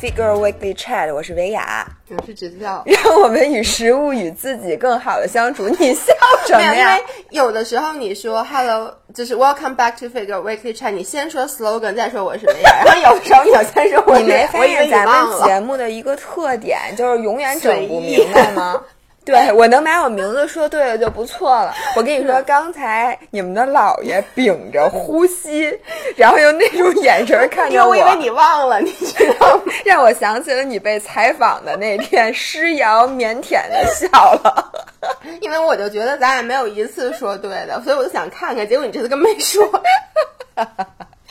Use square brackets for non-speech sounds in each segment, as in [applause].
Figure Weekly Chat，我是维雅，我是直教，[laughs] 让我们与食物与自己更好的相处。你笑什么呀？因为有的时候你说 Hello，就是 Welcome back to Figure Weekly Chat，你先说 slogan，再说我什么呀，然后有的时候你要先说我你没发我以为现咱。们节目的一个特点就是永远整不明白吗？对我能把我名字说对了就不错了。我跟你说，刚才你们的姥爷屏着呼吸，然后用那种眼神看着因为我以为你忘了，你知道吗？让我想起了你被采访的那天，诗瑶腼腆的笑了。因为我就觉得咱俩没有一次说对的，所以我就想看看，结果你这次跟没说。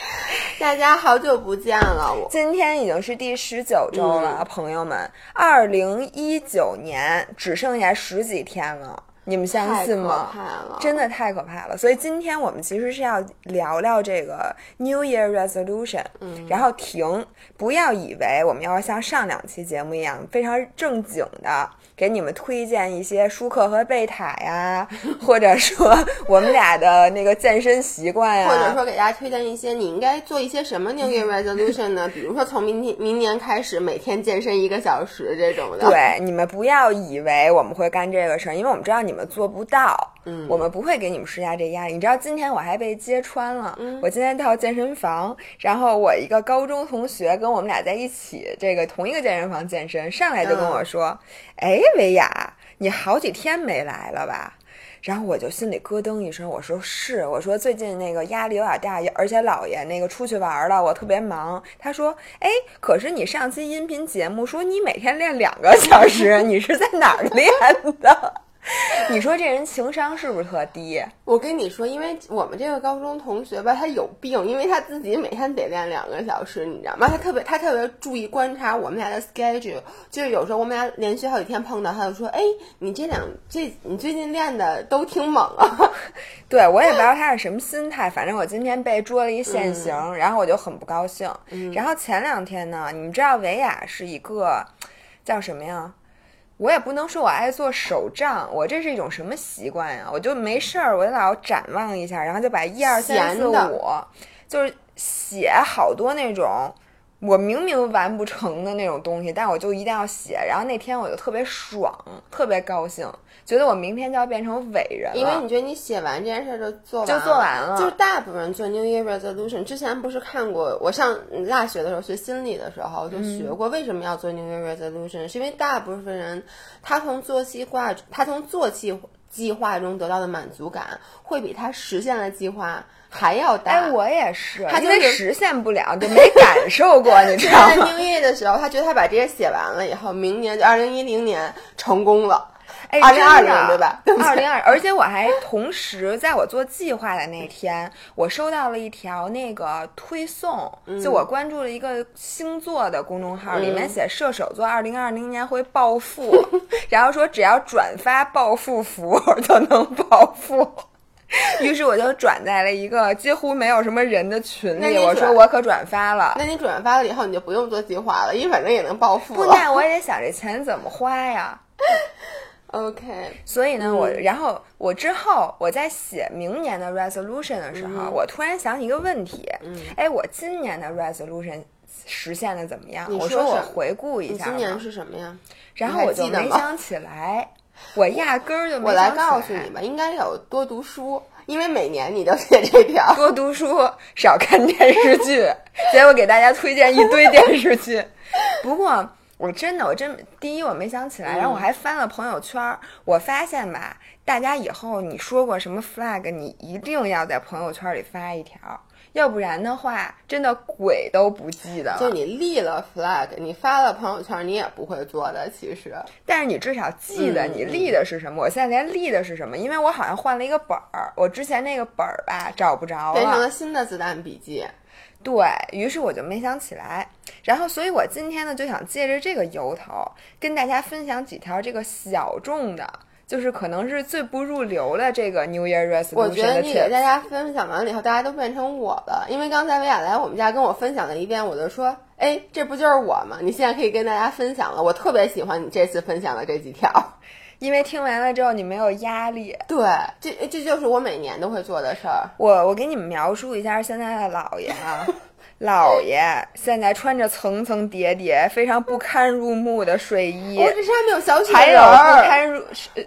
[laughs] 大家好久不见了，我今天已经是第十九周了，嗯朋友们，二零一九年只剩下十几天了，你们相信吗？真的太可怕了。所以今天我们其实是要聊聊这个 New Year Resolution，嗯，然后停，不要以为我们要像上两期节目一样非常正经的。给你们推荐一些舒克和贝塔呀，[laughs] 或者说我们俩的那个健身习惯呀，或者说给大家推荐一些你应该做一些什么 New Year Resolution 呢？比如说从明天明年开始每天健身一个小时这种的。对，你们不要以为我们会干这个事儿，因为我们知道你们做不到。嗯我们不会给你们施加这压力。你知道今天我还被揭穿了，嗯我今天到健身房，然后我一个高中同学跟我们俩在一起，这个同一个健身房健身，上来就跟我嗯说：“哎，维雅，你好几天没来了吧？”然后我就心里咯噔一声，我说是，我说最近那个压力有点大，而且姥爷那个出去玩了，我特别忙。他说，哎，可是你上期音频节目说你每天练两个小时，你是在哪儿练的？[laughs] 你说这人情商是不是特低？我跟你说，因为我们这个高中同学吧，他有病，因为他自己每天得练两个小时，你知道吗？他特别他特别注意观察我们俩的 schedule，就是有时候我们俩连续好几天碰到，他就说：“哎，你这两这你最近练的都挺猛啊。[laughs] 对我也不知道他是什么心态，反正我今天被捉了一现行，然后我就很不高兴。然后前两天呢，你们知道维亚是一个叫什么呀？我也不能说我爱做手账，我这是一种什么习惯呀？我就没事儿，我就老展望一下，然后就把一二三四五，就是写好多那种我明明完不成的那种东西，但我就一定要写。然后那天我就特别爽，特别高兴，觉得我明天就要变成伟人”了。因为你觉得你写完这件事儿就做完就做完了就是大部分人做 New Year Resolution 之前不是看过，我上大学的时候学心理的时候就学过，为什么要做 New Year Resolution？是因为大部分人他从做计划，他从做计计划中得到的满足感，会比他实现了计划还要大。哎，我也是，他就是因为实现不了，就没感受过，你知道吗 [laughs] 在吗？New Year 的时候，他觉得他把这些写完了以后，明年就二零一零年成功了。哎，2020对吧对不对二零二，而且我还同时在我做计划的那天，我收到了一条那个推送，嗯就我关注了一个星座的公众号，里面写射手座二零二零年会暴富，[laughs] 然后说只要转发暴富符 [laughs] 就能暴富。于是我就转在了一个几乎没有什么人的群里，我说我可转发了。那你转发了以后，你就不用做计划了，因为反正也能暴富不，了。那我也得想这钱怎么花呀。[laughs] OK，所以呢，我然后我之后我在写明年的 resolution 的时候，我突然想起一个问题，哎，我今年的 resolution 实现的怎么样？你我说我回顾一下今年是什么呀？然后我就没想起来，我压根儿就没我来告诉你吧，应该有多读书，因为每年你都写这条。[laughs] 多读书，少看电视剧，结果给大家推荐一堆电视剧。不过我真的，我真第一我没想起来，然后我还翻了朋友圈儿，我发现吧，大家以后你说过什么 flag，你一定要在朋友圈里发一条，要不然的话，真的鬼都不记得了。就你立了 flag，你发了朋友圈，你也不会做的。其实，但是你至少记得嗯你立的是什么。我现在连立的是什么，因为我好像换了一个本儿，我之前那个本儿吧找不着了变成了新的子弹笔记。对于是，我就没想起来。然后，所以我今天呢，就想借着这个由头，跟大家分享几条这个小众的，就是可能是最不入流的这个 New Year Resolution 我觉得你给大。家分享完了以后，大家都变成我了。因为刚才维亚来我们家跟我分享了一遍，我就说，哎，这不就是我吗？你现在可以跟大家分享了。我特别喜欢你这次分享的这几条。因为听完了之后你没有压力。对，这这就是我每年都会做的事儿。我我给你们描述一下现在的姥爷啊，[laughs] 姥爷现在穿着层层叠叠、非常不堪入目的睡衣，我这上面有小雪还有不，堪入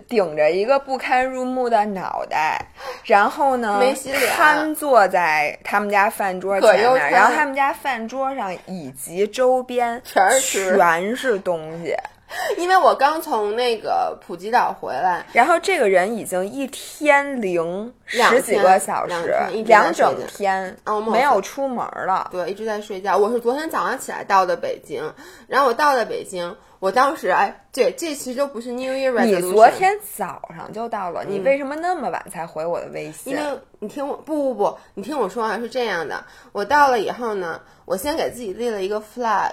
顶着一个不堪入目的脑袋，[laughs] 然后呢没洗脸瘫坐在他们家饭桌前面，然后他们家饭桌上以及周边全是全是东西。[laughs] 因为我刚从那个普吉岛回来，然后这个人已经一天零两十几个小时两两整天啊我们没有出门了。对，一直在睡觉。我是昨天早上起来到的北京，然后我到了北京，我当时哎，对这其实都不是 New Year resolution。你昨天早上就到了，你为什么那么晚才回我的微信？因为你听我不不不，你听我说啊，是这样的，我到了以后呢，我先给自己立了一个 flag，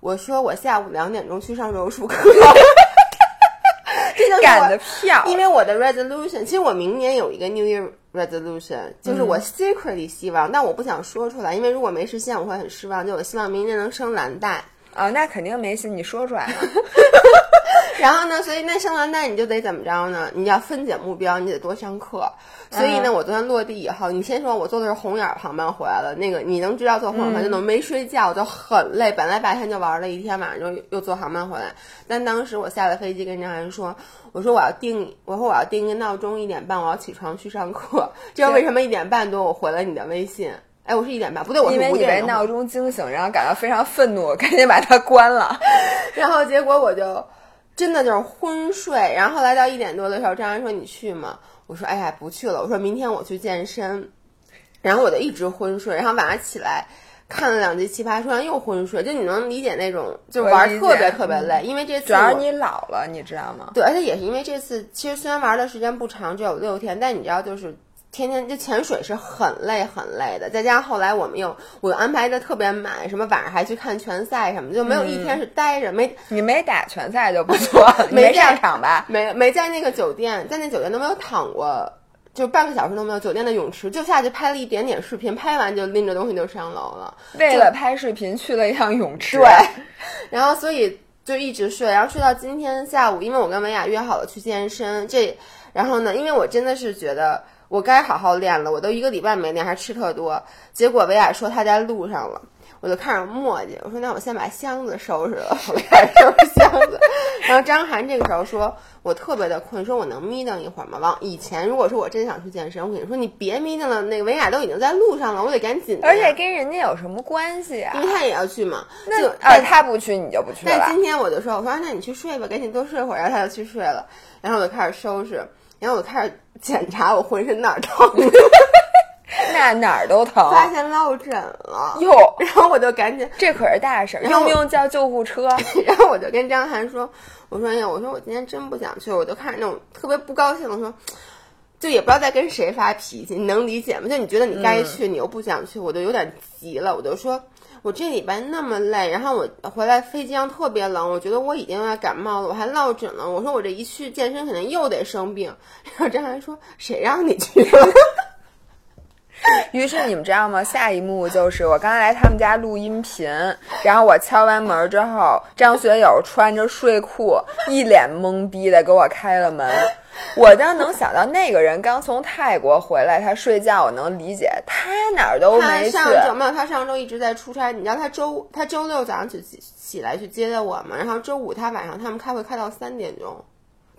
我说我下午两点钟去上柔术课，赶的票，因为我的 resolution，其实我明年有一个 New Year resolution，就是嗯我 secretly 希望，但我不想说出来，因为如果没实现，我会很失望。就我希望明年能升蓝带。啊，那肯定没戏，你说出来了。[laughs] 然后呢，所以那生完蛋你就得怎么着呢？你要分解目标，你得多上课。所以呢，嗯我昨天落地以后，你先说我坐的是红眼航班回来了，那个你能知道坐红眼儿航班就能没睡觉，我就很累。本来白天就玩了一天，晚上就又坐航班回来。但当时我下了飞机跟张涵说，我说我要定，我说我要定一个闹钟，一点半我要起床去上课。这是为什么一点半多我回了你的微信？哎，我是一点半，不对，我是因为你被五点闹钟惊醒，然后感到非常愤怒，赶紧把它关了。[laughs] 然后结果我就真的就是昏睡，然后后来到一点多的时候，张然说你去吗？我说哎呀不去了，我说明天我去健身，然后我就一直昏睡，然后晚上起来。看了两集《奇葩说》，又昏睡，就你能理解那种，就玩特别特别累，因为这次主要是你老了，你知道吗？对，而且也是因为这次，其实虽然玩的时间不长，只有六天，但你知道，就是天天就潜水是很累很累的。再加上后来我们又我安排的特别满，什么晚上还去看拳赛什么的，就没有一天是待着，没你没打拳赛就不错，[laughs] 没上场吧？没没在那个酒店，在那酒店都没有躺过，就半个小时都没有。酒店的泳池就下去拍了一点点视频，拍完就拎着东西就上楼了。为了拍视频去了一趟泳池。对，[laughs] 然后所以就一直睡，然后睡到今天下午，因为我跟文雅约好了去健身，这然后呢，因为我真的是觉得我该好好练了，我都一个礼拜没练，还吃特多，结果维亚说他在路上了。我就开始磨叽，我说那我先把箱子收拾了，[laughs] 我开始收拾箱子。然后张涵这个时候说，我特别的困，说我能眯瞪一会儿吗？往以前如果说我真想去健身，我跟你说你别眯瞪了，那个维亚都已经在路上了，我得赶紧的。而且跟人家有什么关系啊因？为他也要去嘛，那就啊，他不去你就不去了。但今天我就说，我说那你去睡吧，赶紧多睡会儿，然后他就去睡了，然后我就开始收拾，然后我就开始检查我浑身哪儿疼，[laughs] 那哪儿都疼。发现落枕了，哟，然后我就赶紧，这可是大事儿，用不用叫救护车？[laughs] 然后我就跟张涵说，我说哎呀，我说我今天真不想去，我就看着那种特别不高兴的说。就也不知道在跟谁发脾气，你能理解吗？就你觉得你该去，你又不想去，我就有点急了，我就说，我这礼拜那么累，然后我回来飞机上特别冷，我觉得我已经要感冒了，我还落枕了。我说我这一去健身肯定又得生病。[laughs] 然后张涵说，谁让你去了？[laughs] 于是你们知道吗？下一幕就是我刚才来他们家录音频，然后我敲完门之后，张学友穿着睡裤，一脸懵逼的给我开了门。我当能想到那个人刚从泰国回来，他睡觉，我能理解，他哪儿都没去。他上周没有，他上周一直在出差。你知道他周他周六早上起起起来去接的我嘛，然后周五他晚上他们开会开到三点钟，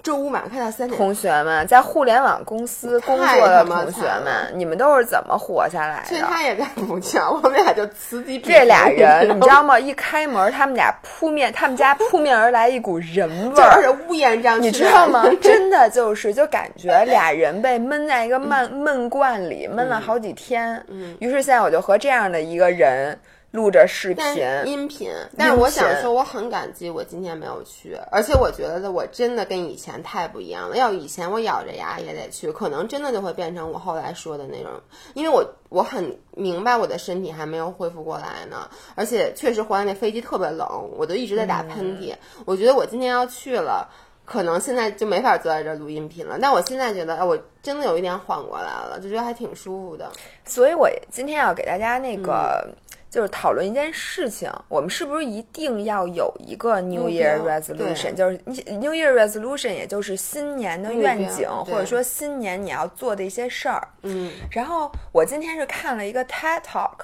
周五晚上开到三点。同学们，在互联网公司工作的同学们，你们都是怎么活下来的？他也在补觉，我们俩就此起。这俩 [laughs] 人，你知？道吗？一开门，他们俩扑面，他们家扑面而来一股人味儿。就是乌烟瘴气，你知道吗？[laughs] 真的就是，就感觉俩人被闷在一个闷闷罐里，闷了好几天。嗯于是现在我就和这样的一个人录着视频，音频，但是我想说，我很感激我今天没有去，而且我觉得我真的跟以前太不一样了。要以前我咬着牙也得去，可能真的就会变成我后来说的那种，因为我我很明白我的身体还没有恢复过来呢，而且确实回来那飞机特别冷，我就一直在打喷嚏。我觉得我今天要去了。可能现在就没法坐在这儿录音频了，但我现在觉得，哎，我真的有一点缓过来了，就觉得还挺舒服的。所以我今天要给大家那个。嗯就是讨论一件事情，我们是不是一定要有一个 New Year Resolution？就是 New Year Resolution，也就是新年的愿景，或者说新年你要做的一些事儿。嗯，然后我今天是看了一个 TED Talk，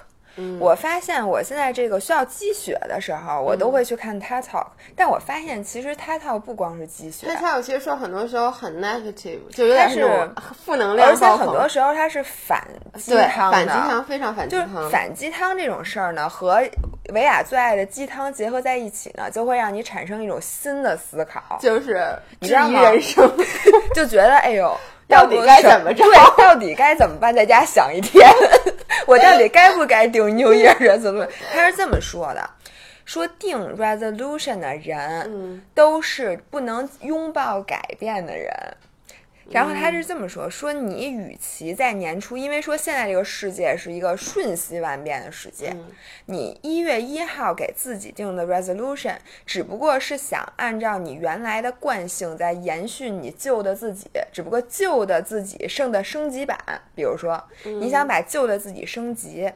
我发现我现在这个需要积雪的时候，我都会去看 TED Talk，但我发现其实 TED Talk 不光是积雪。他 talk 其实说很多时候很 negative，就有点是负能量而且，很多时候它是反鸡对汤的，反鸡汤非常反鸡就是，反鸡汤这种事儿呢，和维亚最爱的鸡汤结合在一起呢，就会让你产生一种新的思考，就是质疑人生。[laughs] 就觉得哎呦，到底该怎么着对，[laughs] 到底该怎么办？在家想一天，[laughs] 我到底该不该定 New Year resolution？他是这么说的。说定 resolution 的人，嗯都是不能拥抱改变的人。然后他是这么说：说你与其在年初，因为说现在这个世界是一个瞬息万变的世界，嗯你一月一号给自己定的 resolution，只不过是想按照你原来的惯性在延续你旧的自己，只不过旧的自己剩的升级版。比如说，你想把旧的自己升级，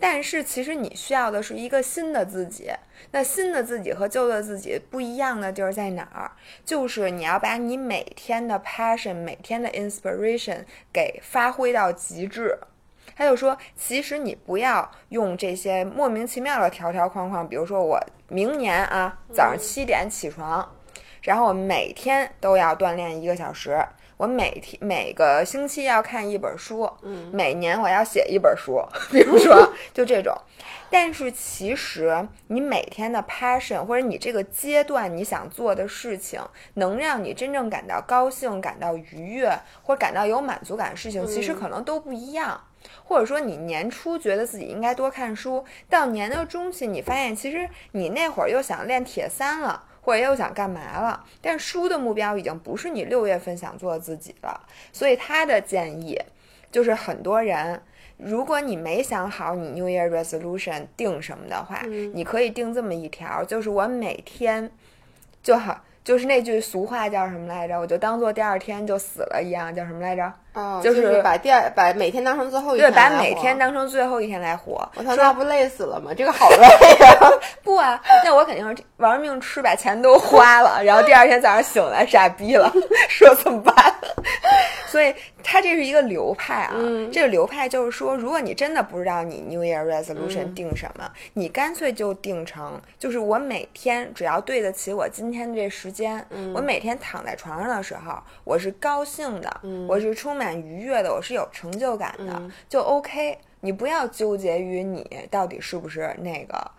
但是其实你需要的是一个新的自己。那新的自己和旧的自己不一样的地儿在哪儿？就是你要把你每天的 passion、每天的 inspiration 给发挥到极致。他就说，其实你不要用这些莫名其妙的条条框框，比如说我明年啊早上七点起床，然后我每天都要锻炼一个小时，我每天每个星期要看一本书，嗯每年我要写一本书，[laughs] 比如说 [laughs] 就这种。但是其实你每天的 passion 或者你这个阶段你想做的事情，能让你真正感到高兴、感到愉悦或者感到有满足感的事情，其实可能都不一样。或者说你年初觉得自己应该多看书，到年的中期你发现其实你那会儿又想练铁三了。或者又想干嘛了？但书的目标已经不是你六月份想做的自己了，所以他的建议就是很多人，如果你没想好你 New Year Resolution 定什么的话，你可以定这么一条，就是我每天就好，就是那句俗话叫什么来着？我就当做第二天就死了一样，叫什么来着？哦，就就是把第二把每天当成最后一对，天对把每天当成最后一天来活。我操，那不累死了吗？这个好累呀！[laughs] 不啊，那我肯定是玩命吃，把钱都花了，然后第二天早上醒来傻逼了，[laughs] 说怎么办？所以它这是一个流派啊，嗯这个流派就是说，如果你真的不知道你 New Year Resolution 嗯定什么，你干脆就定成，就是我每天只要对得起我今天的这时间，嗯我每天躺在床上的时候，我是高兴的，我是充满愉悦的，我是有成就感的，嗯就 OK。你不要纠结于你到底是不是那个。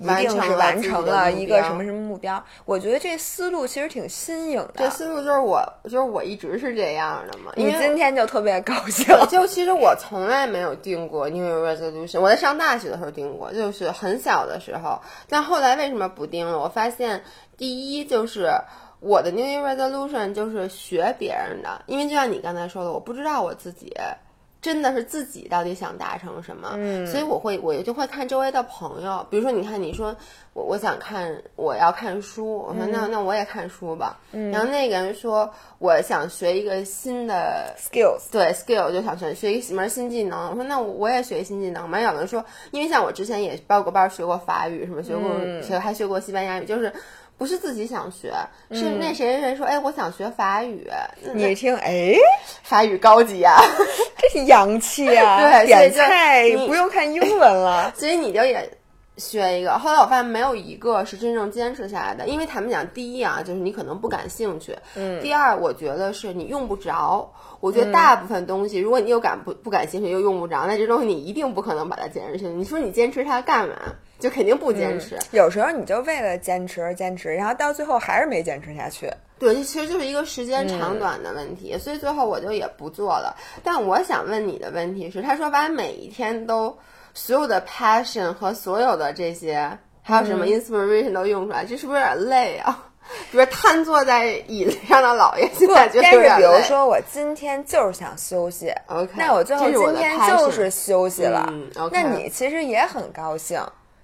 一完成定是完成了一个什么什么目标？我觉得这思路其实挺新颖的。这思路就是我，就是我一直是这样的嘛。你今天就特别高兴，就其实我从来没有定过 New Year Resolution，我在上大学的时候定过，就是很小的时候。但后来为什么不定了？我发现第一就是我的 New Year Resolution 就是学别人的，因为就像你刚才说的，我不知道我自己。真的是自己到底想达成什么，嗯。所以我会我就会看周围的朋友，比如说你看你说我我想看我要看书，我说那、那我也看书吧，然后那个人说我想学一个新的 skills，对 skill 就想学学一门新技能。我说那我也学新技能嘛。有人说，因为像我之前也报过班学过法语，什么学过、学还学过西班牙语，就是不是自己想学，是那谁谁谁说，哎，我想学法语，那你一听，哎，法语高级啊，[laughs] 这是洋气啊！[laughs] 对所以点菜你不用看英文了。[laughs] 所以你就也。学一个，后来我发现没有一个是真正坚持下来的，因为他们讲，第一啊，就是你可能不感兴趣，嗯，第二，我觉得是你用不着。我觉得大部分东西，如果你又感不不感兴趣又用不着，那这东西你一定不可能把它坚持下去。你说你坚持它干嘛？就肯定不坚持。有时候你就为了坚持而坚持，然后到最后还是没坚持下去。对，这其实就是一个时间长短的问题，所以最后我就也不做了。但我想问你的问题是，他说把每一天都所有的 passion 和所有的这些，还有什么 inspiration 都用出来，这是不是有点累啊？[laughs] 比如瘫坐在椅子上的姥爷，现不，在觉但是得有点累。比如说我今天就是想休息 OK，那我最后今天就是休息了。嗯，OK 那你其实也很高兴，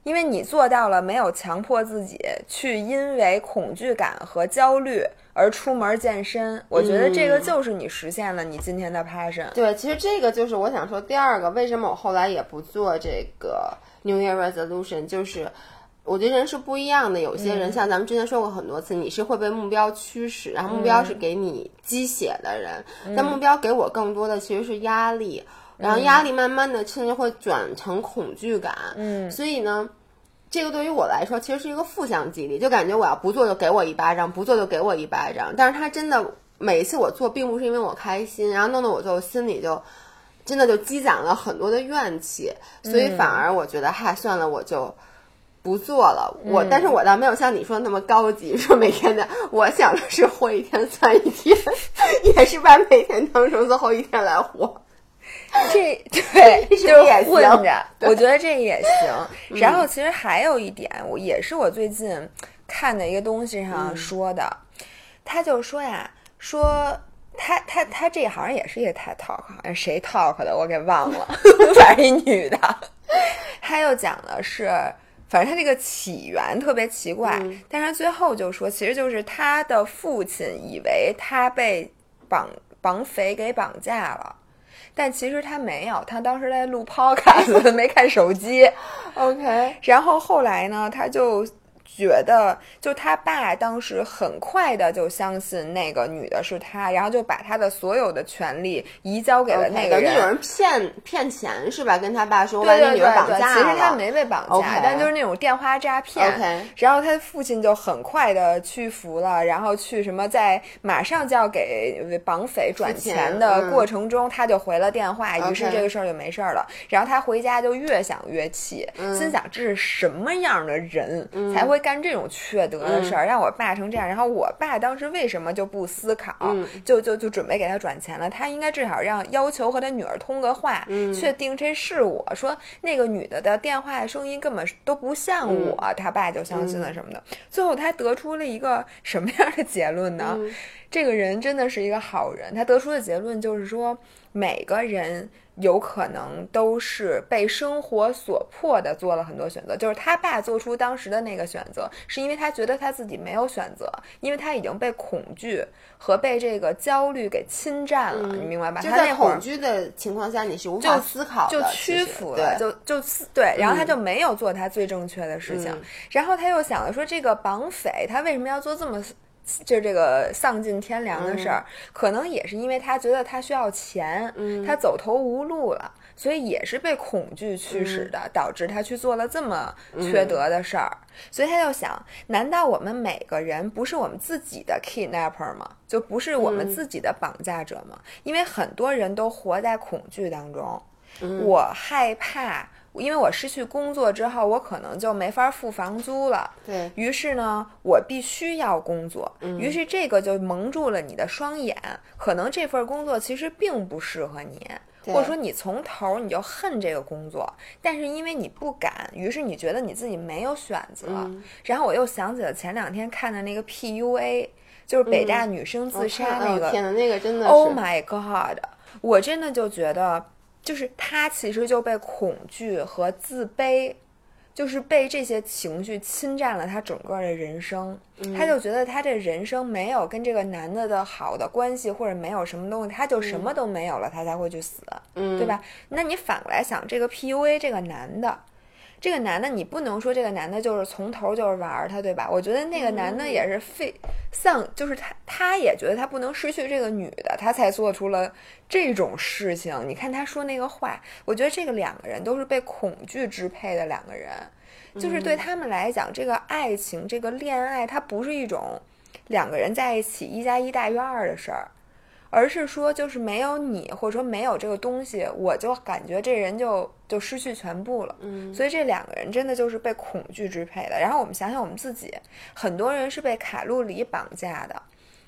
因为你做到了没有强迫自己去因为恐惧感和焦虑而出门健身。我觉得这个嗯就是你实现了你今天的 passion。对，其实这个就是我想说第二个，为什么我后来也不做这个 New Year Resolution，就是我觉得人是不一样的。有些人、像咱们之前说过很多次，你是会被目标驱使，然后目标是给你鸡血的人，但目标给我更多的其实是压力。然后压力慢慢的甚至会转成恐惧感。嗯，所以呢，这个对于我来说其实是一个负向激励，就感觉我要不做就给我一巴掌，不做就给我一巴掌。但是他真的每一次我做，并不是因为我开心，然后弄得我就心里就真的就积攒了很多的怨气，所以反而我觉得，嗨，算了，我就。不做了，我但是我倒没有像你说那么高级，说每天的，[laughs] 我想的是活一天算一天，[laughs] 也是把每天当成最后一天来活。[laughs] 这对 [laughs] 就是也混行着，[laughs] 我觉得这也行。然后其实还有一点，我也是我最近看的一个东西上说的，他就说呀，说他他他这好像也是一个 TED Talk，好像谁 Talk 的我给忘了，反正一女的，他又讲的是。反正他这个起源特别奇怪，但是他最后就说，其实就是他的父亲以为他被绑绑匪给绑架了，但其实他没有，他当时在录 [laughs] podcast，没看手机。OK，然后后来呢，他就觉得，就他爸当时很快的就相信那个女的是他，然后就把他的所有的权利移交给了那个人。有人骗骗钱是吧？跟他爸说，把你女儿绑架了其实他。没被绑架但就是那种电话诈骗。然后他父亲就很快的屈服了，然后去什么在马上就要给绑匪转钱的嗯过程中，他就回了电话，于是这个事儿就没事儿了。然后他回家就越想越气，嗯心想这是什么样的人、才会干这种缺德的事儿，让我爸成这样。然后我爸当时为什么就不思考，嗯就就就准备给他转钱了？他应该至少让要求和他女儿通个话，嗯确定这是我说那个女的的电话声音根本都不像嗯我，他爸就相信了什么的。最后他得出了一个什么样的结论呢？嗯这个人真的是一个好人，他得出的结论就是说，每个人有可能都是被生活所迫的做了很多选择。就是他爸做出当时的那个选择，是因为他觉得他自己没有选择，因为他已经被恐惧和被这个焦虑给侵占了，你明白吧？就在恐惧的情况下，你是无法思考的，就屈服了，就就思对，然后他就没有做他最正确的事情，嗯然后他又想了说，这个绑匪他为什么要做这么就这个丧尽天良的事儿？可能也是因为他觉得他需要钱，他走投无路了。所以也是被恐惧驱使的，导致他去做了这么缺德的事儿。所以他就想：难道我们每个人不是我们自己的 kidnapper 吗？就不是我们自己的绑架者吗？因为很多人都活在恐惧当中。我害怕，因为我失去工作之后，我可能就没法付房租了。对于是呢，我必须要工作。于是这个就蒙住了你的双眼，可能这份工作其实并不适合你。或者说你从头你就恨这个工作，但是因为你不敢，于是你觉得你自己没有选择。然后我又想起了前两天看的那个 PUA，就是北大女生自杀那个。天呐，那个真的是 Oh my God！我真的就觉得，就是他其实就被恐惧和自卑。就是被这些情绪侵占了他整个的人生，他就觉得他这人生没有跟这个男的的好的关系，或者没有什么东西，他就什么都没有了，他才会去死，嗯对吧？那你反过来想，这个 PUA 这个男的，这个男的你不能说这个男的就是从头就是玩他，对吧？我觉得那个男的也是非丧，就是他他也觉得他不能失去这个女的，他才做出了这种事情。你看他说那个话，我觉得这个两个人都是被恐惧支配的两个人，就是对他们来讲，这个爱情、这个恋爱，它不是一种两个人在一起一加一大于二的事儿。而是说，就是没有你，或者说没有这个东西，我就感觉这人就就失去全部了。嗯，所以这两个人真的就是被恐惧支配的。然后我们想想我们自己，很多人是被卡路里绑架的，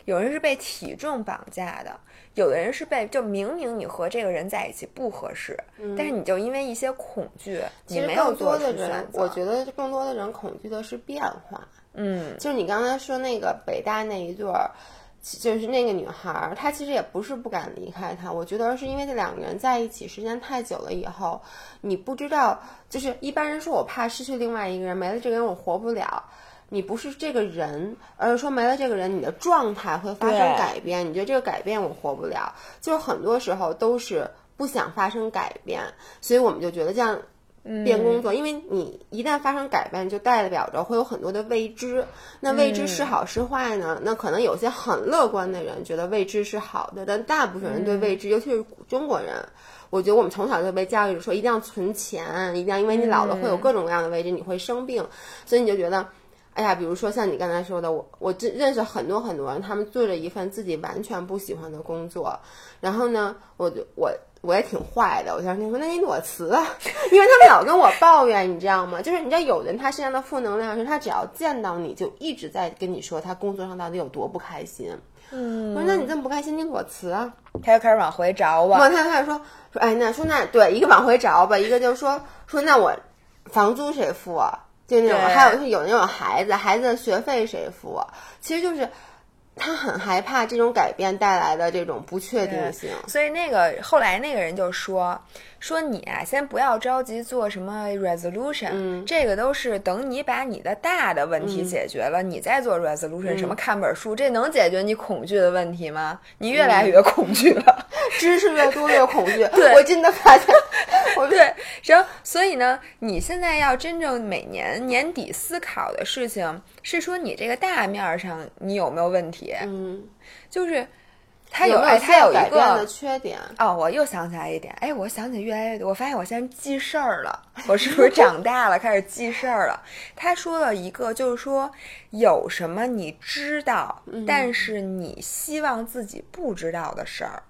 有人是被体重绑架的，有的人是被就明明你和这个人在一起不合适，但是你就因为一些恐惧，你没有做出选人，择。我觉得更多的人恐惧的是变化。嗯，就是你刚才说那个北大那一对儿，就是那个女孩儿，她其实也不是不敢离开他，我觉得是因为这两个人在一起时间太久了以后，你不知道，就是一般人说我怕失去另外一个人，没了这个人我活不了。你不是这个人，而是说没了这个人，你的状态会发生改变。你觉得这个改变我活不了，就是很多时候都是不想发生改变，所以我们就觉得这样变工作，因为你一旦发生改变，就代表着会有很多的未知。那未知是好是坏呢？那可能有些很乐观的人觉得未知是好的，但大部分人对未知，尤其是中国人，我觉得我们从小就被教育说一定要存钱，一定要因为你老了会有各种各样的未知，你会生病，所以你就觉得。哎呀，比如说像你刚才说的，我我认认识很多很多人，他们做着一份自己完全不喜欢的工作，然后呢，我就我我也挺坏的，我就跟说，那你裸辞啊，[laughs] 因为他们老跟我抱怨，你知道吗？就是你知道，有人他身上的负能量是他只要见到你就一直在跟你说他工作上到底有多不开心。嗯，我说那你这么不开心，你裸辞啊？他又开始往回找吧。我他开始说说，哎，那说那对一个往回找吧，一个就是说说那我房租谁付啊？就那种，还有是有那种孩子，孩子的学费谁付？其实就是他很害怕这种改变带来的这种不确定性。所以那个后来那个人就说说你啊，先不要着急做什么 resolution，这个都是等你把你的大的问题解决了，你再做 resolution。什么看本书，这能解决你恐惧的问题吗？你越来越恐惧了，[laughs] 知识越多越恐惧。对，我真的发现。[laughs] 对，然后所以呢，你现在要真正每年年底思考的事情是说，你这个大面上你有没有问题？嗯，就是他有他有一个缺点哦，我又想起来一点，哎，我想起越来越多，我发现我现在记事儿了，[laughs] 我是不是长大了开始记事儿了？他说了一个，就是说有什么你知道，但是你希望自己不知道的事儿。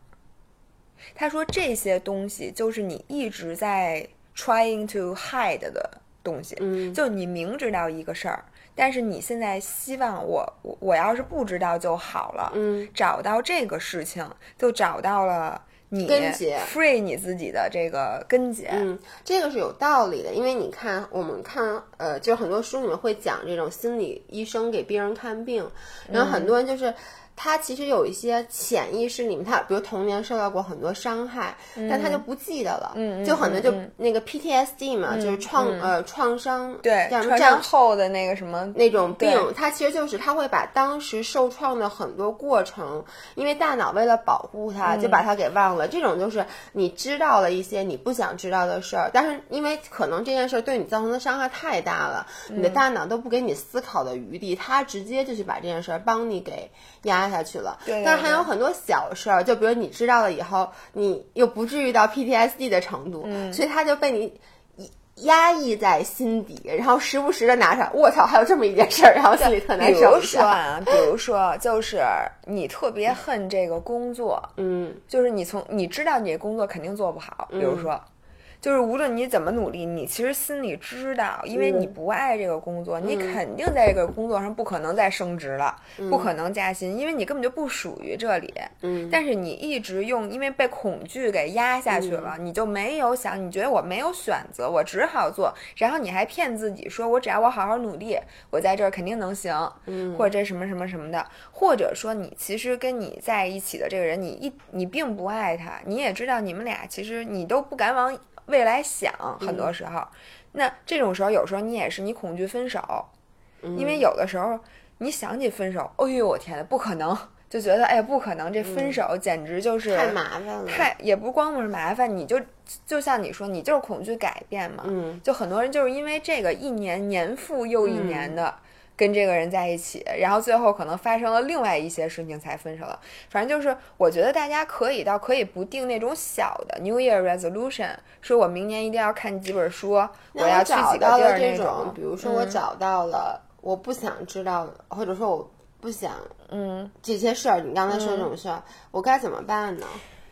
他说：“这些东西就是你一直在 trying to hide 的东西，嗯，就你明知道一个事儿，但是你现在希望我我我要是不知道就好了，嗯，找到这个事情就找到了你根结，free 你自己的这个根结，嗯，这个是有道理的，因为你看我们看呃，就是很多书里面会讲这种心理医生给病人看病，然后很多人就是。”他其实有一些潜意识里面，他比如童年受到过很多伤害，但他就不记得了，就很多就那个 PTSD 嘛，就是创呃创伤对创伤后的那个什么那种病，他其实就是他会把当时受创的很多过程，因为大脑为了保护他，就把他给忘了。这种就是你知道了一些你不想知道的事儿，但是因为可能这件事对你造成的伤害太大了，你的大脑都不给你思考的余地，他直接就去把这件事儿帮你给压。下去了，但是还有很多小事儿，就比如你知道了以后，你又不至于到 PTSD 的程度，所以他就被你压抑在心底，然后时不时的拿出来，我操，还有这么一件事儿，然后心里特难受。比如说啊，比如说，就是你特别恨这个工作，嗯，就是你从你知道你这工作肯定做不好，比如说。就是无论你怎么努力，你其实心里知道，因为你不爱这个工作，你肯定在这个工作上不可能再升职了，不可能加薪，因为你根本就不属于这里。嗯，但是你一直用，因为被恐惧给压下去了，你就没有想，你觉得我没有选择，我只好做，然后你还骗自己说，我只要我好好努力，我在这儿肯定能行，嗯，或者这什么什么什么的，或者说你其实跟你在一起的这个人，你一你并不爱他，你也知道你们俩其实你都不敢往。未来想很多时候，那这种时候有时候你也是你恐惧分手，因为有的时候你想起分手，哎呦我天呐，不可能，就觉得哎呀不可能，这分手简直就是太麻烦了，太也不光是麻烦，你就就像你说，你就是恐惧改变嘛，嗯，就很多人就是因为这个一年年复又一年的。跟这个人在一起，然后最后可能发生了另外一些事情才分手了。反正就是，我觉得大家可以到可以不定那种小的 New Year Resolution，说我明年一定要看几本书，我要去几个地儿那种。比如说我找到了，我不想知道，或者说我不想，嗯，这些事儿，你刚才说这种事儿，我该怎么办呢？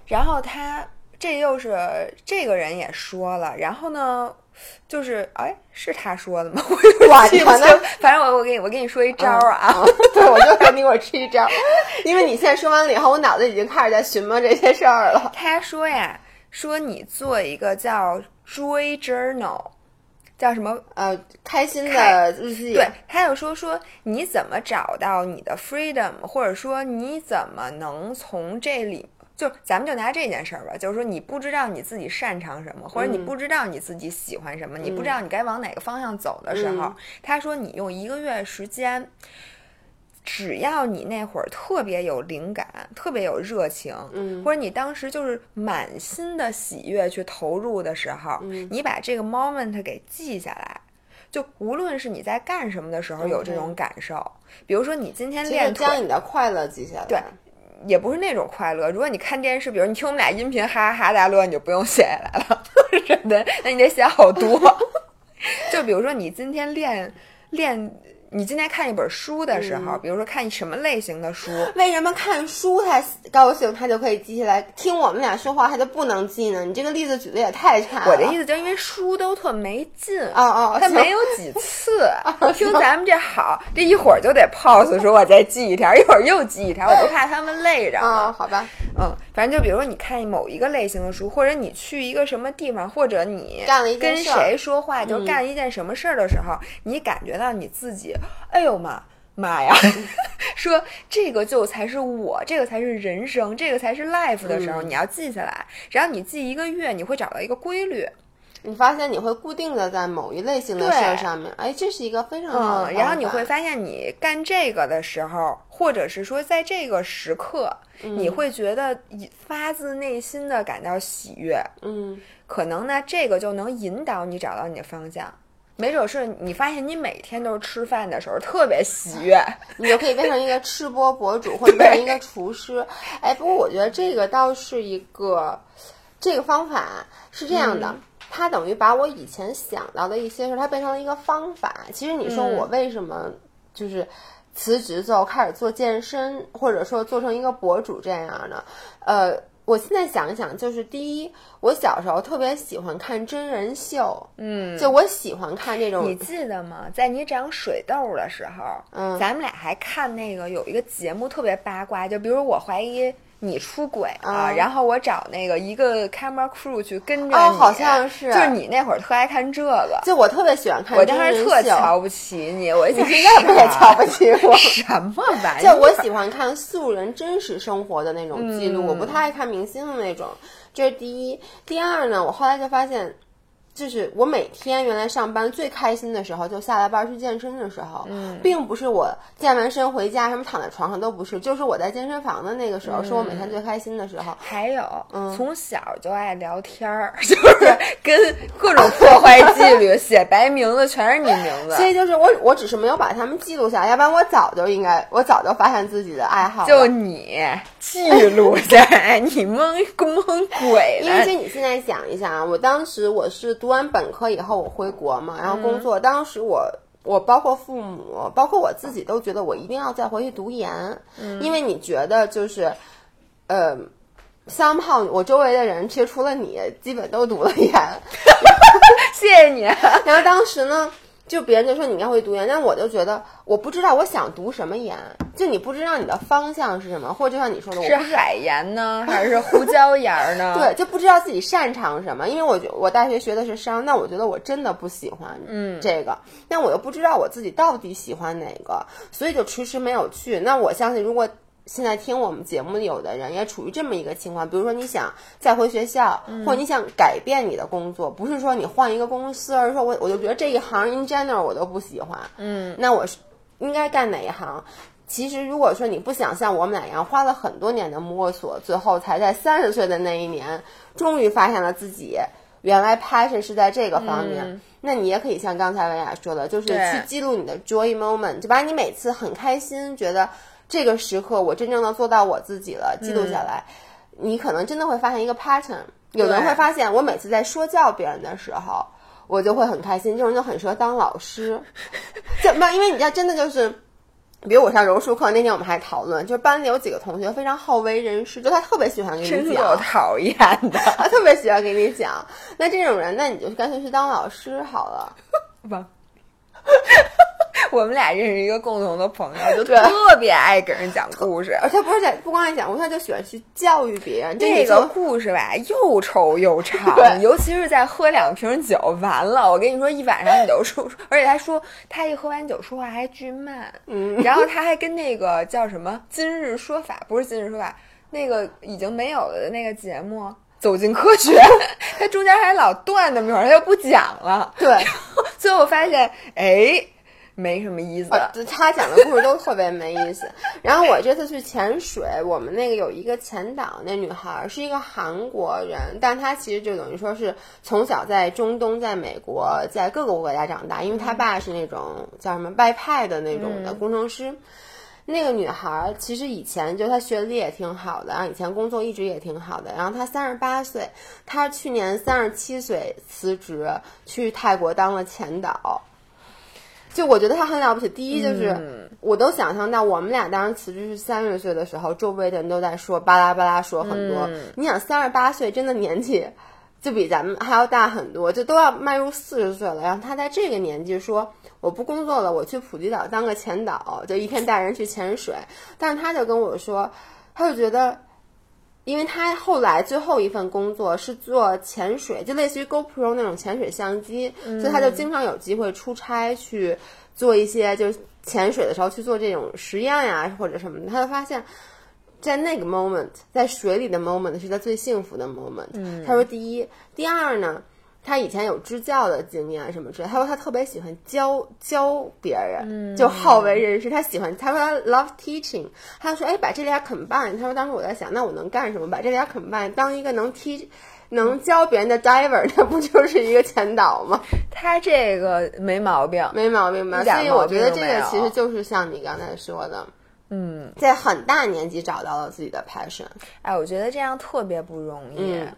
然后他这又是这个人也说了，然后呢？就是哎，是他说的吗？[laughs] 我记不清。反正我我给你我给你说一招啊，对，我就跟你我吃一招，[laughs] 因为你现在说完了以后，我脑子已经开始在寻摸这些事儿了。他说呀，说你做一个叫 Joy Journal，叫什么呃开心的日记。对，他又说说你怎么找到你的 freedom，或者说你怎么能从这里。就咱们就拿这件事儿吧，就是说你不知道你自己擅长什么，或者你不知道你自己喜欢什么，你不知道你该往哪个方向走的时候，他说你用一个月时间，只要你那会儿特别有灵感，特别有热情，或者你当时就是满心的喜悦去投入的时候，你把这个 moment 给记下来，就无论是你在干什么的时候有这种感受，比如说你今天练，将你的快乐记下来。对。也不是那种快乐。如果你看电视，比如你听我们俩音频哈哈哈大乐，你就不用写下来了，[laughs] 真的，那你得写好多。[laughs] 就比如说你今天练练。你今天看一本书的时候，比如说看什么类型的书？为什么看书他高兴，他就可以记下来？听我们俩说话他就不能记呢？你这个例子举的也太差了。我的意思就是因为书都特没劲哦哦，他没有几 [laughs] 次。听咱们这好，这一会儿就得 pause，说我再记一条，一会儿又记一条，我就怕他们累着。啊，好吧，嗯，反正就比如说你看某一个类型的书，或者你去一个什么地方，或者你跟谁说话，就干一件什么事儿的时候，你感觉到你自己。哎呦妈妈呀！[laughs] 说这个就才是我，这个才是人生，这个才是 life 的时候，你要记下来。然后你记一个月，你会找到一个规律。你发现你会固定的在某一类型的事儿上面。哎，这是一个非常好的。嗯，然后你会发现你干这个的时候，或者是说在这个时刻，你会觉得发自内心的感到喜悦。嗯，可能呢，这个就能引导你找到你的方向。没准是你发现你每天都是吃饭的时候特别喜悦，[laughs] 你就可以变成一个吃播博主，或者变成一个厨师。哎，不过我觉得这个倒是一个，这个方法是这样的，它等于把我以前想到的一些事，它变成了一个方法。其实你说我为什么就是辞职之后开始做健身，或者说做成一个博主这样的，呃。我现在想想，就是第一，我小时候特别喜欢看真人秀，嗯，就我喜欢看这种。你记得吗？在你长水痘的时候，嗯，咱们俩还看那个有一个节目特别八卦，就比如我怀疑。你出轨啊？然后我找那个一个 camera crew 去跟着你，哦好像是，就是你那会儿特爱看这个，就我特别喜欢看。我当时特瞧不起你，我你现在不也瞧不起我？[laughs] 什么玩意？就我喜欢看素人真实生活的那种记录，我不太爱看明星的那种。这是第一。第二呢，我后来就发现。就是我每天原来上班最开心的时候，就下了班去健身的时候，嗯，并不是我健完身回家什么躺在床上都不是，就是我在健身房的那个时候，是我每天最开心的时候。还有，从小就爱聊天儿，就是跟各种破坏纪律，写白名字全是你名字。[laughs] 所以就是我，我只是没有把他们记录下来，要不然我早就应该，我早就发现自己的爱好。就你记录下来，你蒙 [laughs] 蒙鬼了。因为你现在想一想啊，我当时我是。读完本科以后，我回国嘛，然后工作。当时我，我包括父母，包括我自己，都觉得我一定要再回去读研，因为你觉得就是，呃，三炮，我周围的人其实除了你，基本都读了研。[laughs] 谢谢你。[laughs] 然后当时呢。就别人就说你应该会读研，但我就觉得我不知道我想读什么研，就你不知道你的方向是什么，或者就像你说的，是海盐呢，还是胡椒盐呢？[laughs] 对，就不知道自己擅长什么。因为我觉我大学学的是商，那我觉得我真的不喜欢嗯这个，但我又不知道我自己到底喜欢哪个，所以就迟迟没有去。那我相信如果。现在听我们节目有的人也处于这么一个情况，比如说你想再回学校，或者你想改变你的工作，不是说你换一个公司，而是说我我就觉得这一行 in general 我都不喜欢，嗯，那我是应该干哪一行？其实如果说你不想像我们俩一样花了很多年的摸索，最后才在三十岁的那一年终于发现了自己原来 passion 是在这个方面，那你也可以像刚才文雅说的，就是去记录你的 joy moment，就把你每次很开心觉得。这个时刻，我真正的做到我自己了，记录下来，你可能真的会发现一个 pattern。有的人会发现，我每次在说教别人的时候，我就会很开心。这种人就很适合当老师，[laughs] 怎么，因为你知道，真的就是，比如我上柔术课那天，我们还讨论，就是班里有几个同学非常好为人师，就他特别喜欢跟你讲，讨厌的，[laughs] 他特别喜欢给你讲。那这种人，那你就干脆去当老师好了，[laughs] 吧。[laughs] 我们俩认识一个共同的朋友，就特别爱给人讲故事，而且不是在不光爱讲故事，他就喜欢去教育别人。这个故事吧，又臭又 [laughs] 长，尤其是在喝两瓶酒完了，我跟你说，一晚上你都说，[laughs] 而且他说他一喝完酒说话还巨慢，嗯，然后他还跟那个叫什么《今日说法》，不是《今日说法》，那个已经没有了的那个节目《走进科学》，他中间还老断那么会儿，他就不讲了。对，最后发现，哎。没什么意思，他讲的故事都特别没意思。[laughs] 然后我这次去潜水，我们那个有一个潜导，那女孩是一个韩国人，但她其实就等于说是从小在中东、在美国、在各个国家长大，因为她爸是那种叫什么外派的那种的工程师。那个女孩儿其实以前就她学历也挺好的，然后以前工作一直也挺好的。然后她三十八岁，她去年三十七岁辞职去泰国当了前导。就我觉得他很了不起。第一就是，嗯我都想象到我们俩当时辞职是三十岁的时候，周围的人都在说巴拉巴拉说很多。嗯你想三十八岁真的年纪就比咱们还要大很多，就都要迈入四十岁了。然后他在这个年纪说我不工作了，我去普吉岛当个潜导，就一天带人去潜水。但是他就跟我说，他就觉得。因为他后来最后一份工作是做潜水，就类似于 GoPro 那种潜水相机，所以他就经常有机会出差去做一些就是潜水的时候去做这种实验呀或者什么的。他就发现，在那个 moment，在水里的 moment 是他最幸福的 moment。他说，第一，第二呢，他以前有支教的经验什么之类。他说他特别喜欢教教别人，就好为人师。他喜欢，他说他 love teaching。他说，哎，把这俩 combine。他说当时我在想，那我能干什么？把这俩 combine，当一个能 teach。能教别人的 diver，[laughs] 那不就是一个前导吗？他这个没毛病，没毛病吧？所以我觉得这个其实就是像你刚才说的，嗯，在很大年纪找到了自己的 passion。哎，我觉得这样特别不容易。嗯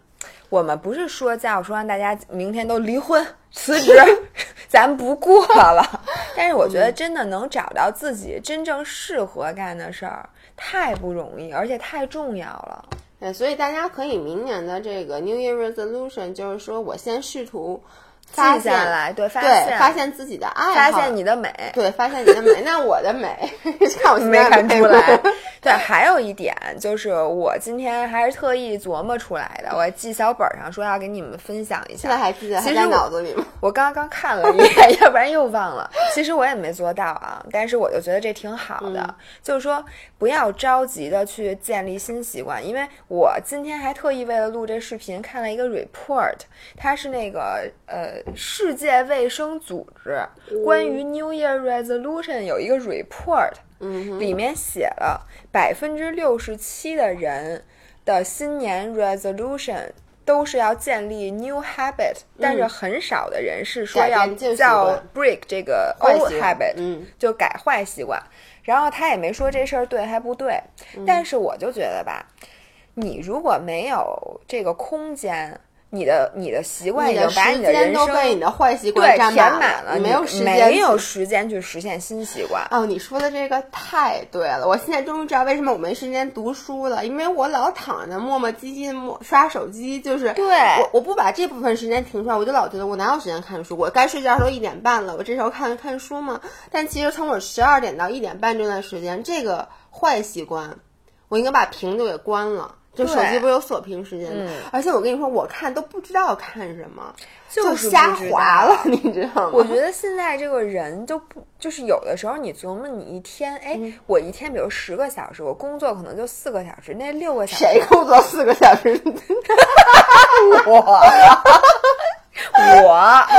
我们不是说叫说让大家明天都离婚辞职，[laughs] 咱不过了。[laughs] 但是我觉得真的能找到自己真正适合干的事儿，太不容易，而且太重要了。对，所以大家可以明年的这个 New Year Resolution，就是说我先试图发记现下来，对，发，现发现自己的爱好发，现你的美，对，发现你的美。那我的美，[laughs] 看我现没在美看出来。对，还有一点就是，我今天还是特意琢磨出来的，我记小本儿上说要给你们分享一下。现在还记得，还在脑子里吗？[laughs] 我刚刚看了一眼，要不然又忘了。其实我也没做到啊，但是我就觉得这挺好的，嗯就是说不要着急的去建立新习惯，因为我今天还特意为了录这视频看了一个 report，它是那个呃世界卫生组织关于 New Year Resolution 有一个 report，嗯里面写了百分之六十七的人的新年 resolution 都是要建立 new habit，、但是很少的人是说要叫 break 这个坏 old habit，、嗯。就改坏习惯。然后他也没说这事儿对还不对，嗯。但是我就觉得吧，你如果没有这个空间，你的你的习惯已经你的把你的时间人生都被你的坏习惯对占填满了，你没有时间没有时间去实现新习惯。哦，你说的这个太对了！我现在终于知道为什么我没时间读书了，因为我老躺着磨磨唧唧磨刷手机，就是对我我不把这部分时间停出来，我就老觉得我哪有时间看书？我该睡觉的时候一点半了，我这时候看看书吗？但其实从我十二点到一点半这段时间，这个坏习惯，我应该把屏都给关了。就手机不是有锁屏时间吗？嗯而且我跟你说，我看都不知道看什么，就是瞎滑了，你知道吗？我觉得现在这个人就不，就是有的时候你琢磨，你一天，哎，嗯我一天比如十个小时，我工作可能就四个小时，那六个小时，谁工作四个小时？[laughs] 我，我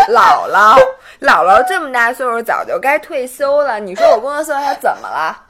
姥姥，姥姥这么大岁数，早就该退休了。你说我工作四个小时怎么了？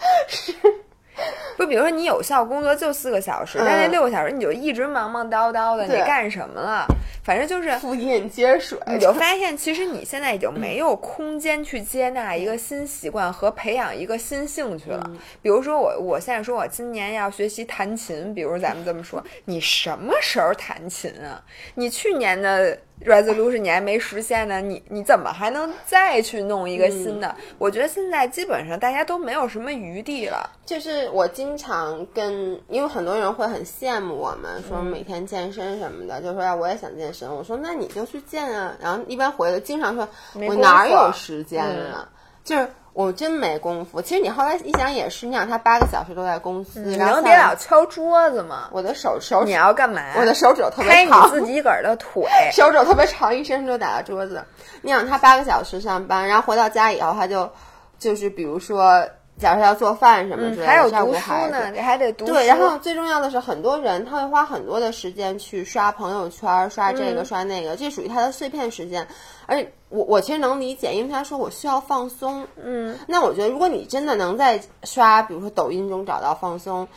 [laughs] [laughs] 不，比如说你有效工作就四个小时，但那嗯六个小时你就一直忙忙叨叨的，你干什么了？反正就是复印接水，你就发现，其实你现在已经没有空间去接纳一个新习惯和培养一个新兴趣了。比如说我，我现在说我今年要学习弹琴，比如咱们这么说，你什么时候弹琴啊？你去年的 resolution 你还没实现呢，你你怎么还能再去弄一个新的？我觉得现在基本上大家都没有什么余地了。就是我经常跟，因为很多人会很羡慕我们，说每天健身什么的，就说呀我也想健身。我说那你就去健啊。然后一般回来经常说，我哪有时间啊？就是我真没功夫。其实你后来一想也是，你想他八个小时都在公司，你能别老敲桌子吗？我的手手你，要干嘛？我的手指头特拍你别长，自己个儿的腿。[laughs] 手肘特别长，一伸就打到桌子。你想他八个小时上班，然后回到家以后，他就就是比如说，假如说要做饭什么之类的，还有读书呢，你还得读书。对，然后最重要的是，很多人他会花很多的时间去刷朋友圈、刷这嗯个、刷那个，这属于他的碎片时间。而且我我其实能理解，因为他说我需要放松。嗯，那我觉得，如果你真的能在刷，比如说抖音中找到放松，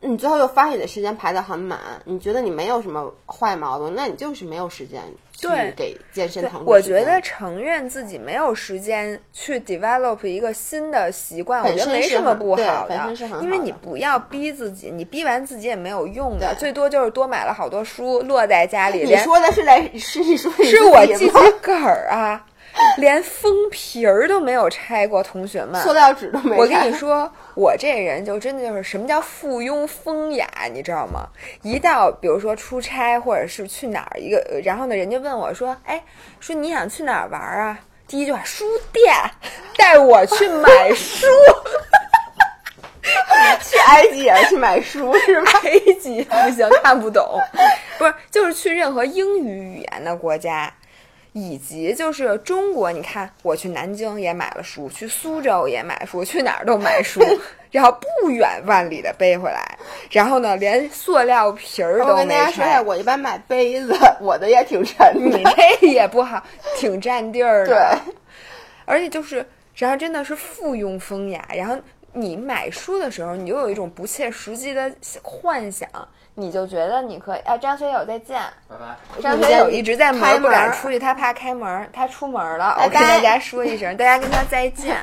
你最后又发现你的时间排得很满，你觉得你没有什么坏毛病，那你就是没有时间去对给健身堂我觉得承认自己没有时间去 develop 一个新的习惯，我觉得没什么不好的本身是很，因为你不要逼自己，你逼完自己也没有用的，最多就是多买了好多书落在家里，你说的是来是你说你是我自己个儿啊，[laughs] 连封皮儿都没有拆过，同学们。塑料纸都没我跟你说，我这人就真的就是什么叫附庸风雅，你知道吗？一到比如说出差或者是去哪儿一个，呃然后呢，人家问我说：“哎，说你想去哪儿玩啊？”第一句话，书店，带我去买书。[laughs] 去埃及也是去买书是吧？埃及不行，看不懂。不是，就是去任何英语语言的国家，以及就是中国。你看，我去南京也买了书，去苏州也买书，去哪儿都买书，[laughs] 然后不远万里的背回来。然后呢，连塑料皮儿都没我跟大家说一下，我一般买杯子，我的也挺沉你的。这也不好，挺占地儿的。对，而且就是，然后真的是附庸风雅。然后你买书的时候，你就有一种不切实际的幻想，你就觉得你可以。啊，张学友再见。拜拜。张学友一直在门开儿不敢出去，他怕开门儿，[laughs] 他出门儿了。拜我跟大拜家说一声，[laughs] 大家跟他再见。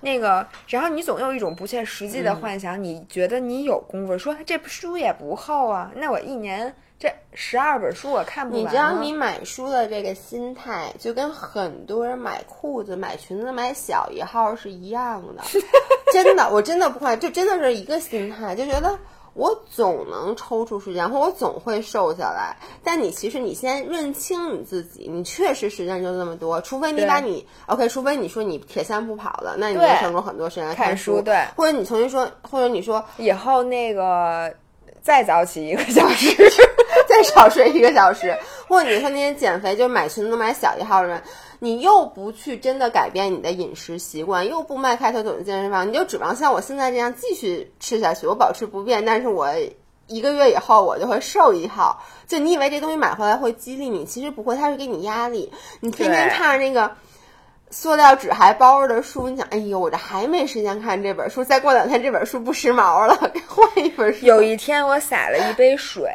那个，然后你总有一种不切实际嗯的幻想，你觉得你有功夫，说这书也不厚啊，那我一年这十二本书我看不完你知道你买书的这个心态，就跟很多人买裤子、买裙子、买小一号是一样的。[laughs] 真的，我真的不夸张，就真的是一个心态，就觉得我总能抽出时间，或我总会瘦下来。但你其实你先认清你自己，你确实时间就那么多，除非你把你 OK，除非你说你铁三不跑了，那你就对。省出很多时间看书，对，或者你重新说，或者你说以后那个再早起一个小时，[laughs] 再少睡一个小时，或者你说那些减肥就买裙子买小一号的人，你又不去真的改变你的饮食习惯，又不迈开腿走进健身房，你就指望像我现在这样继续吃下去，我保持不变，但是我一个月以后我就会瘦一号。就你以为这东西买回来会激励你，其实不会，它是给你压力。你天天看着那个。塑料纸还包着的书，你想，哎呦，我这还没时间看这本书，再过两天这本书不时髦了，该换一本书。有一天我洒了一杯水，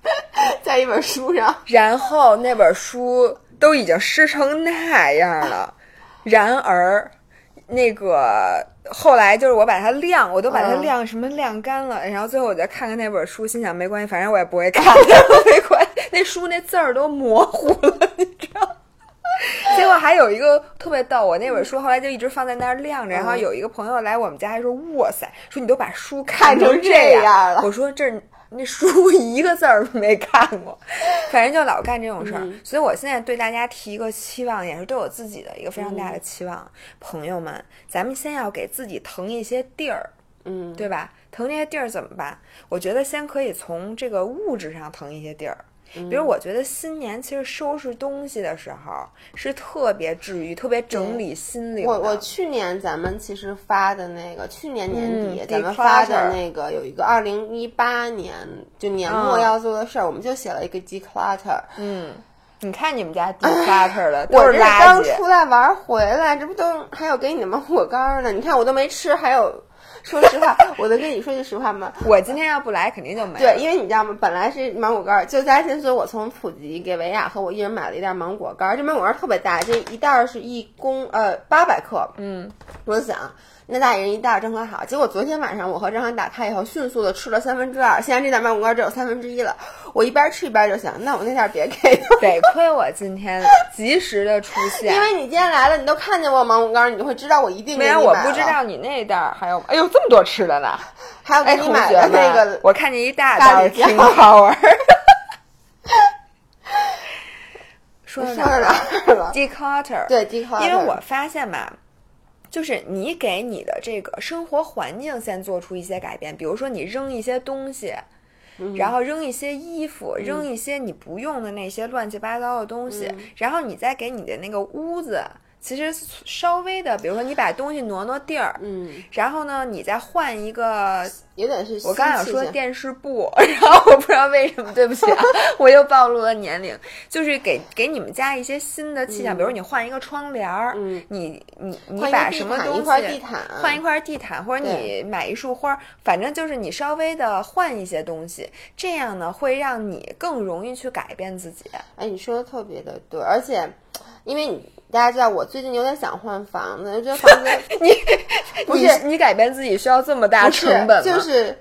[laughs] 在一本书上，然后那本书都已经湿成那样了，然而那个后来就是我把它晾，我都把它嗯。晾什么晾干了，然后最后我再看看那本书，心想没关系，反正我也不会看，[laughs] 没关系，那书那字儿都模糊了，你知道吗。[laughs] 结果还有一个特别逗，我那本书后来就一直放在那儿晾着，然后嗯有一个朋友来我们家还说：“哇塞，说你都把书看成这样了。我说：“这那书一个字儿都没看过，反正就老干这种事儿。嗯所以我现在对大家提一个期望，也是对我自己的一个非常大的期望。朋友们，咱们先要给自己腾一些地儿，嗯，对吧？腾这些地儿怎么办？我觉得先可以从这个物质上腾一些地儿。比如，我觉得新年其实收拾东西的时候是特别治愈、特别整理心灵。我我去年咱们其实发的那个，去年年底、嗯咱们发的那个有一个二零一八年就年末嗯要做的事儿，我们就写了一个 declutter。嗯，你看你们家 [laughs] declutter 了我这都是垃圾，刚出来玩回来，这不都还有给你的芒果干儿呢？你看我都没吃，还有，[laughs] 说实话，我能跟你说句实话吗？[laughs] 我今天要不来肯定就没了。对，因为你知道吗？本来是芒果干儿，就加薪，所以我从普吉给维亚和我一人买了一袋芒果干儿。这芒果干儿特别大，这一袋儿是一公呃八百克。嗯，我想，那大爷人一袋儿正好好。结果昨天晚上我和张涵打开以后，迅速的吃了三分之二，现在这袋芒果干儿只有三分之一了。我一边吃一边就想，那我那袋儿别给了。得 [laughs] 亏我今天及时的出现，因为你今天来了，你都看见我芒果干儿，你就会知道我一定给没有我你买了不知道你那袋还有，哎呦这么多吃的呢！[laughs] 还有哎，给你买的那个我看见一大袋挺好玩儿。[laughs] 说哪哪儿了？？declutter，对 declutter，因为我发现吧，就是你给你的这个生活环境先做出一些改变，比如说你扔一些东西，嗯。然后扔一些衣服，扔一些你不用的那些乱七八糟的东西，然后你再给你的那个屋子其实稍微的，比如说你把东西挪挪地儿，嗯，然后呢，你再换一个，有点是我刚想说电视布，[laughs] 然后我不知道为什么，对不起啊，[laughs] 我又暴露了年龄，就是给给你们家一些新的气象，比如你换一个窗帘儿，嗯。你你你把什么东西块地毯。换一块地毯，或者你买一束花，反正就是你稍微的换一些东西，这样呢会让你更容易去改变自己。哎，你说的特别的对，而且因为你大家知道，我最近有点想换房子，这房子 [laughs] 你不是你改变自己需要这么大成本吗？就是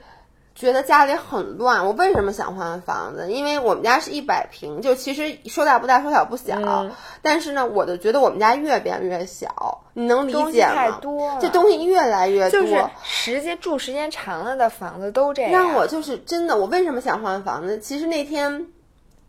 觉得家里很乱。我为什么想换房子？因为我们家是一百平，就其实说大不大，说小不小。嗯但是呢，我就觉得我们家越变越小，你能理解吗？太多了，这东西越来越多，就是时间住时间长了的房子都这样。让我就是真的，我为什么想换房子？其实那天。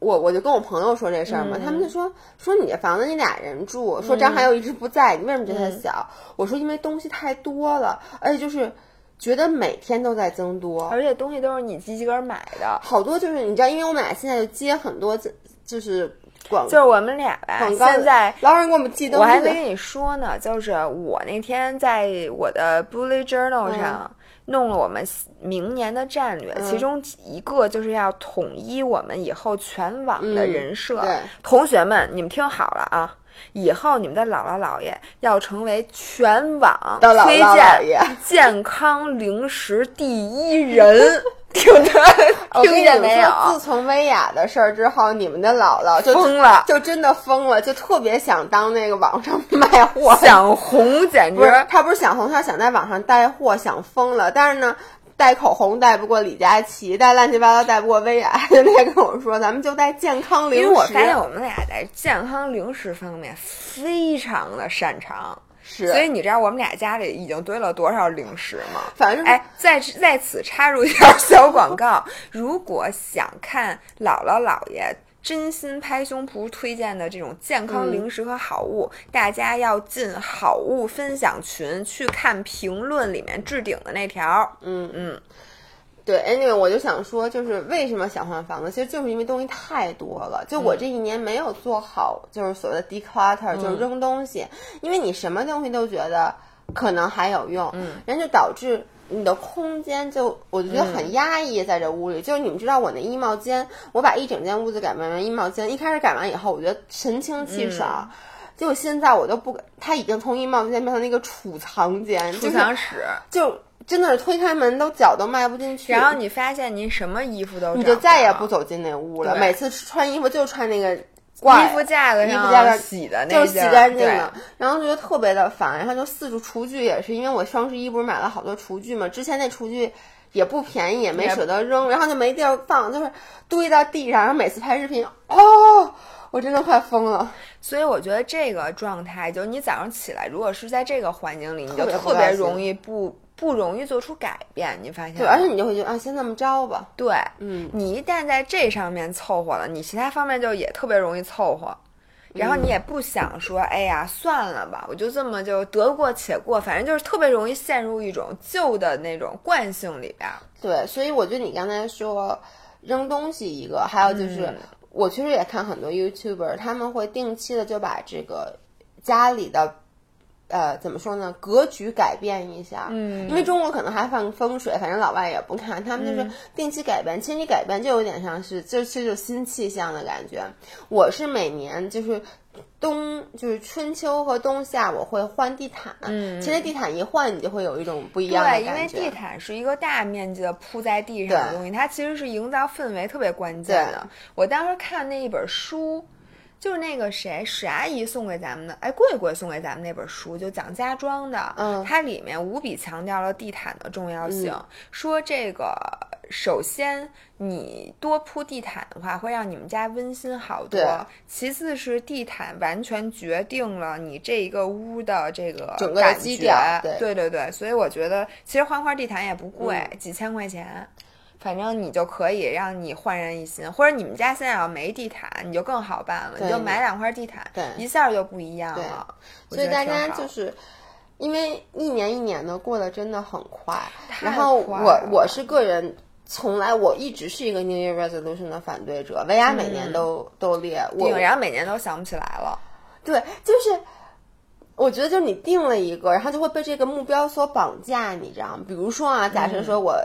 我我就跟我朋友说这事儿嘛，嗯他们就说说你这房子你俩人住，说张涵佑一直不在，你为什么觉得它小？我说因为东西太多了，而且就是觉得每天都在增多，而且东西都是你自己个儿买的，好多就是你知道，因为我们俩现在就接很多就就是广就是我们俩吧，广告，现在。老有人给我们寄东西我还没跟你说呢，就是我那天在我的 Bullet Journal 嗯上弄了我们明年的战略，其中一个就是要统一我们以后全网的人设。嗯同学们，你们听好了啊！以后你们的姥姥姥爷要成为全网推荐健康零食第一人，[laughs] 听着 [laughs] 听见没有？自从薇娅的事儿之后，你们的姥姥就疯了就真的疯了，就特别想当那个网上卖货。想红简直他不是想红，他想在网上带货，想疯了。但是呢，带口红带不过李佳琦，带乱七八糟带不过薇娅，就那天跟我说，咱们就带健康零食。因为我发现我们俩在健康零食方面非常的擅长，是，所以你知道我们俩家里已经堆了多少零食吗？反正哎，在在此插入一条小广告，如果想看姥姥姥爷。真心拍胸脯推荐的这种健康零食和好物，大家要进好物分享群去看评论里面置顶的那条。嗯嗯，对，anyway，我就想说，就是为什么想换房子，其实就是因为东西太多了。就我这一年没有做好，就是所谓的 declutter，、就是扔东西，因为你什么东西都觉得可能还有用，嗯，然后就导致。你的空间就我就觉得很压抑，在这屋里。就是你们知道我那衣帽间，我把一整间屋子改变成衣帽间。一开始改完以后，我觉得神清气爽，结果现在我都不，它已经从衣帽间变成那个储藏间，储藏室。就真的是推开门都脚都迈不进去。然后你发现你什么衣服都你就再也不走进那屋了。每次穿衣服就穿那个挂衣服架子衣上服架上洗的那就是洗干净的对，然后觉得特别的烦。然后就四处厨具也是，因为我双十一不是买了好多厨具嘛，之前那厨具也不便宜，也没舍得扔，然后就没地儿放，就是堆到地上。然后每次拍视频，哦，我真的快疯了。所以我觉得这个状态，就是你早上起来，如果是在这个环境里，你就特别容易不不容易做出改变。你发现吗？对，而且你就会觉得啊，先这么着吧。对，嗯，你一旦在这上面凑合了，你其他方面就也特别容易凑合。然后你也不想说，哎呀，算了吧，我就这么就得过且过，反正就是特别容易陷入一种旧的那种惯性里边儿。对，所以我觉得你刚才说扔东西一个，还有就是、嗯我其实也看很多 YouTuber，他们会定期的就把这个家里的。呃，怎么说呢？格局改变一下，嗯因为中国可能还放风水，反正老外也不看，他们就是定期改变。其实你改变就有点像是，就其实就新气象的感觉。我是每年就是冬，就是春秋和冬夏，我会换地毯。嗯，其实地毯一换，你就会有一种不一样的对，因感觉。为地毯是一个大面积的铺在地上的东西，它其实是营造氛围特别关键的。我当时看那一本书，就是那个谁史阿姨送给咱们的，哎，贵贵送给咱们那本书，就讲家装的，嗯它里面无比强调了地毯的重要性，说这个。首先，你多铺地毯的话，会让你们家温馨好多对。其次是地毯完全决定了你这一个屋的这个整个基调对对对对，所以我觉得其实换块地毯也不贵，嗯几千块钱，反正你就可以让你焕然一新。或者你们家现在要没地毯，你就更好办了，你就买两块地毯，对一下就不一样了。所以大家就是。因为一年一年的过得真的很快，太然后我我是个人，从来我一直是一个 New Year Resolution 的反对者，薇娅每年都、都列我定，然后每年都想不起来了。对，就是我觉得就是你定了一个，然后就会被这个目标所绑架，你知道吗？比如说啊，假设说我。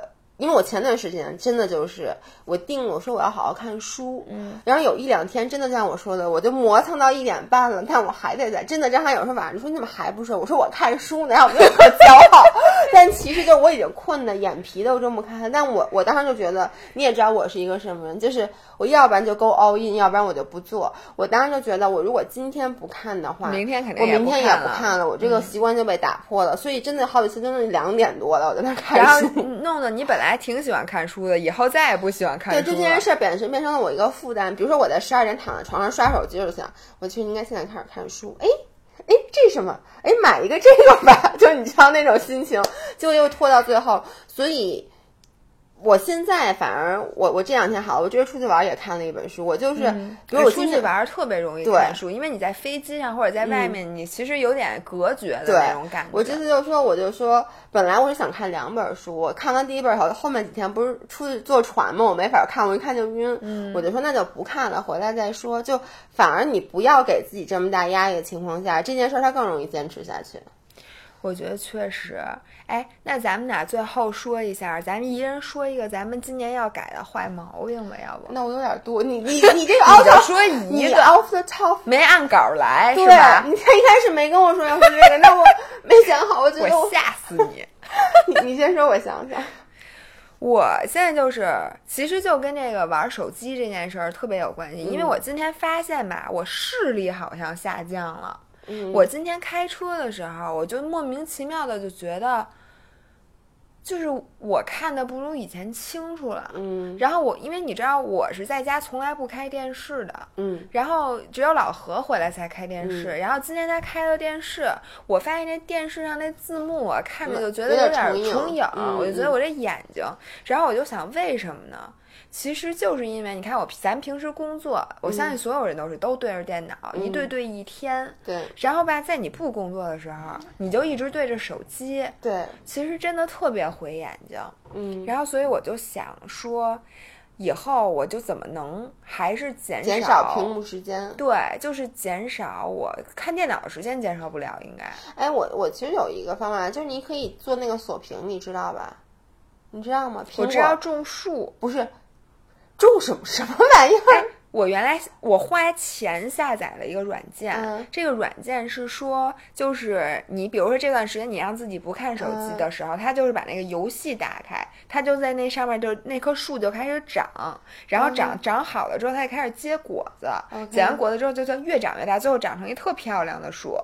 因为我前段时间真的就是我定我说我要好好看书，嗯，然后有一两天真的像我说的，我就磨蹭到一点半了，但我还得在。真的，张涵有时候晚上你说你怎么还不睡？我说我看书呢，然后我就可骄傲。但其实就我已经困的眼皮都睁不开了。但我我当时就觉得你也知道我是一个什么人，就是我要不然就 go all in，要不然我就不做。我当时就觉得我如果今天不看的话，明天肯定我明天也不看了，我这个习惯就被打破了。所以真的好几次真的两点多了，我在那看书，然后弄得你本来挺喜欢看书的，以后再也不喜欢看书了。对，这件事本身变成了我一个负担。比如说我在十二点躺在床上刷手机，就想我其实应该现在开始看书。哎。哎，这是什么？哎，买一个这个吧，[laughs] 就你知道那种心情，就又拖到最后，所以。我现在反而我我这两天好，我这出去玩也看了一本书。我就是，比如我出去玩特别容易看书，因为你在飞机上或者在外面，你其实有点隔绝的那种感觉。我这次就说，我就说，本来我是想看两本书，我看完第一本后，后面几天不是出去坐船嘛，我没法看，我一看就晕，我就说那就不看了，回来再说。就反而你不要给自己这么大压力的情况下，这件事儿它更容易坚持下去。我觉得确实，哎，那咱们俩最后说一下，咱们一人说一个咱们今年要改的坏毛病吧，要不？那我有点多，你 [laughs] 你你这个奥特说一个 off the top，没按稿来是吧？你他一开始没跟我说要说这个，那我 [laughs] 没想好，我觉得我吓死你。[laughs] 你你先说，我想想。我现在就是，其实就跟这个玩手机这件事儿特别有关系，因为我今天发现吧，我视力好像下降了。我今天开车的时候，我就莫名其妙的就觉得，就是我看的不如以前清楚了。嗯，然后我因为你知道我是在家从来不开电视的，嗯，然后只有老何回来才开电视。然后今天他开了电视，我发现那电视上那字幕我看着就觉得有点重影，我就觉得我这眼睛，然后我就想为什么呢？其实就是因为你看我，咱平时工作，我相信所有人都是都对着电脑，一对对一天。对。然后吧，在你不工作的时候，你就一直对着手机。对。其实真的特别毁眼睛。嗯。然后，所以我就想说，以后我就怎么能还是减少减少屏幕时间？对，就是减少我看电脑的时间，减少不了应该。哎，我我其实有一个方法，就是你可以做那个锁屏，你知道吧？你知道吗？我知道种树不是。种什么什么玩意儿？我原来我花钱下载了一个软件，这个软件是说，就是你比如说这段时间你让自己不看手机的时候，它就是把那个游戏打开，它就在那上面就那棵树就开始长，然后长长好了之后，它就开始结果子，结完果子之后就就越长越大，最后长成一特漂亮的树。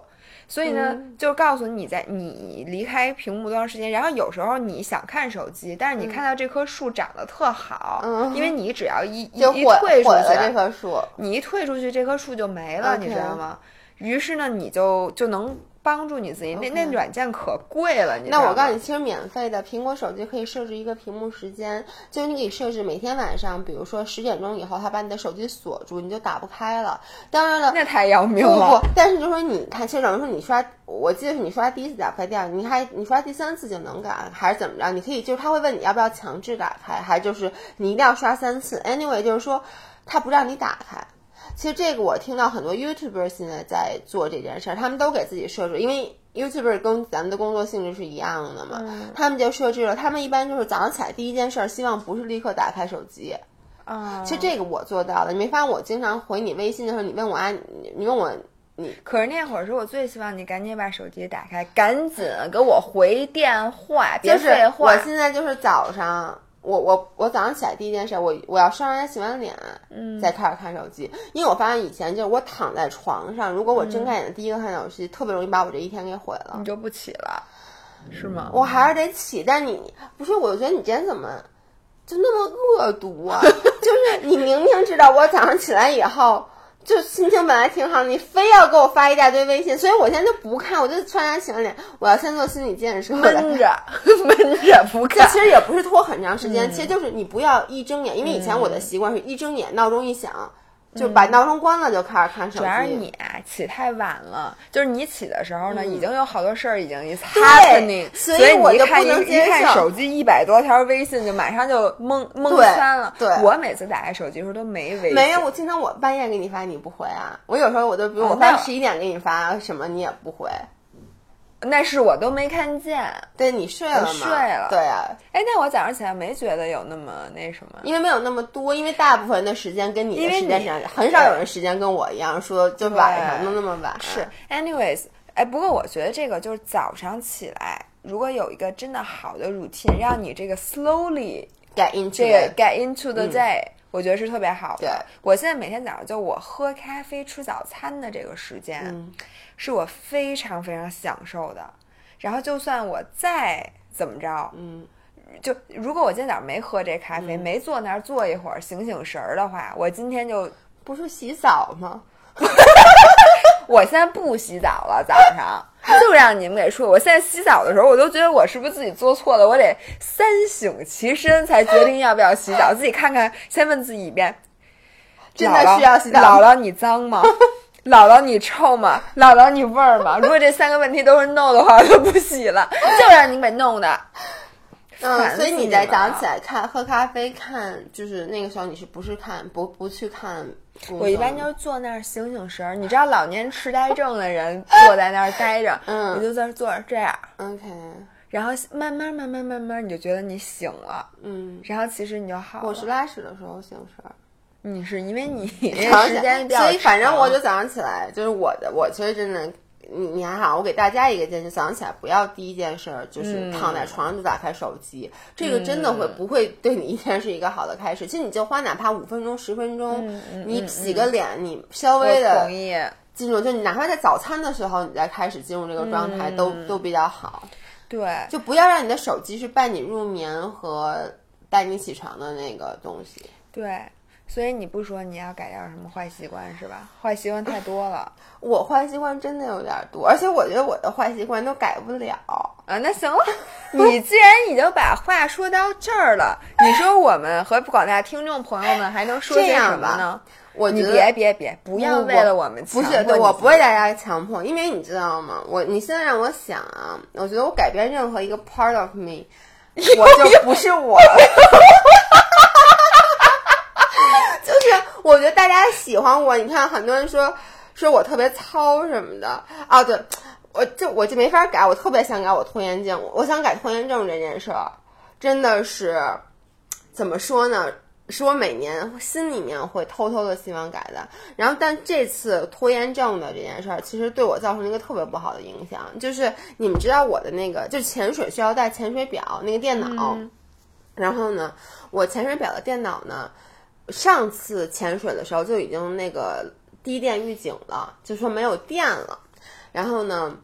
所以呢，就告诉你在你离开屏幕多长时间，然后有时候你想看手机，但是你看到这棵树长得特好，因为你只要一一退出去，这棵树，你一退出去，这棵树就没了，你知道吗？于是呢，你就就能。帮助你自己，那那软件可贵了。你那我告诉你，其实免费的，苹果手机可以设置一个屏幕时间，就是你可以设置每天晚上，比如说十点钟以后，它把你的手机锁住，你就打不开了。当然了，[laughs] 那太要命了。不不，但是就说你看，其实等于说你刷，我记得是你刷第一次打不开，第二你还你刷第三次就能改，还是怎么着？你可以就是他会问你要不要强制打开，还就是你一定要刷三次。Anyway，就是说他不让你打开。其实这个我听到很多 YouTuber 现在在做这件事儿，他们都给自己设置，因为 YouTuber 跟咱们的工作性质是一样的嘛，他们就设置了，他们一般就是早上起来第一件事儿，希望不是立刻打开手机。啊，其实这个我做到了，你没发现我经常回你微信的时候，你问我啊，你问我你，可是那会儿是我最希望你赶紧把手机打开，赶紧给我回电话，别废话。我现在就是早上。我我我早上起来第一件事，我我要刷完牙洗完脸，嗯，再开始看手机。因为我发现以前就是我躺在床上，如果我睁开眼第一个看手机，特别容易把我这一天给毁了。你就不起了，是吗？[laughs] 我还是得起，但你不是？我觉得你今天怎么就那么恶毒啊？[laughs] 就是你明明知道我早上起来以后。就心情本来挺好，你非要给我发一大堆微信，所以我现在就不看，我就刷牙洗完脸，我要先做心理建设。闷着，[laughs] 闷着不看。其实也不是拖很长时间，其实就是你不要一睁眼，因为以前我的习惯是一睁眼，闹钟一响。就把闹钟关了，就开始看手机。主要是你起太晚了，就是你起的时候呢，已经有好多事儿已经 happening，所以我就不能一看手机一百多条微信，就马上就懵懵圈了。对，我每次打开手机的时候都没微信。没有，我经常我半夜给你发你不回啊。我有时候我都比如我发十一点给你发什么你也不回。那是我都没看见。对你睡了吗？睡了。对啊。哎，那我早上起来没觉得有那么那什么，因为没有那么多，因为大部分的时间跟你的时间上，很少有人时间跟我一样说就晚上弄那么晚。是，anyways，哎，不过我觉得这个就是早上起来，如果有一个真的好的 routine，让你这个 slowly get into 这个 get into the day，我觉得是特别好的。对，我现在每天早上就我喝咖啡吃早餐的这个时间。是我非常非常享受的，然后就算我再怎么着，嗯，就如果我今天早上没喝这咖啡，没坐那儿坐一会儿醒醒神儿的话，我今天就不是洗澡吗？[laughs] 我现在不洗澡了，早上 [laughs] 就让你们给说。我现在洗澡的时候，我都觉得我是不是自己做错了？我得三省其身才决定要不要洗澡，[laughs] 自己看看，先问自己一遍：真的需要洗澡？姥姥，你脏吗？姥姥，你臭吗？[laughs] 姥姥，你味儿吗？如果这三个问题都是 no 的话，我就不洗了，[laughs] 就让你给弄的。嗯，所以你在早上起来看喝咖啡看，就是那个时候你是不是看不不去看？我一般就是坐那儿醒醒神儿。你知道老年痴呆症的人坐在那儿待着，嗯，你就在坐着这样，OK。然后慢慢慢慢慢慢，你就觉得你醒了，嗯。然后其实你就好。我是拉屎的时候醒神儿。你是因为你 [laughs] 时间比较所以反正我就早上起来，就是我的，我其实真的，你你还好，我给大家一个建议，早上起来不要第一件事儿就是躺在床上就打开手机，这个真的会不会对你一天是一个好的开始？其实你就花哪怕五分钟、十分钟，你洗个脸，你稍微的进入，就你哪怕在早餐的时候，你再开始进入这个状态，都都比较好。对，就不要让你的手机是伴你入眠和带你起床的那个东西。对。所以你不说你要改掉什么坏习惯是吧？坏习惯太多了，[laughs] 我坏习惯真的有点多，而且我觉得我的坏习惯都改不了啊。那行了，你既然已经把话说到这儿了，你说我们和广大听众朋友们还能说些什么呢？我你别别别，不要为了我们不是对我不为大家强迫，因为你知道吗？我你现在让我想啊，我觉得我改变任何一个 part of me，[laughs] 我就不是我。[laughs] 就是我觉得大家喜欢我，你看很多人说说我特别糙什么的啊，对，我就我就没法改，我特别想改我拖延症，我想改拖延症这件事儿，真的是怎么说呢？是我每年心里面会偷偷的希望改的。然后，但这次拖延症的这件事儿，其实对我造成了一个特别不好的影响，就是你们知道我的那个，就潜水需要带潜水表那个电脑，然后呢，我潜水表的电脑呢。上次潜水的时候就已经那个低电预警了，就说没有电了。然后呢，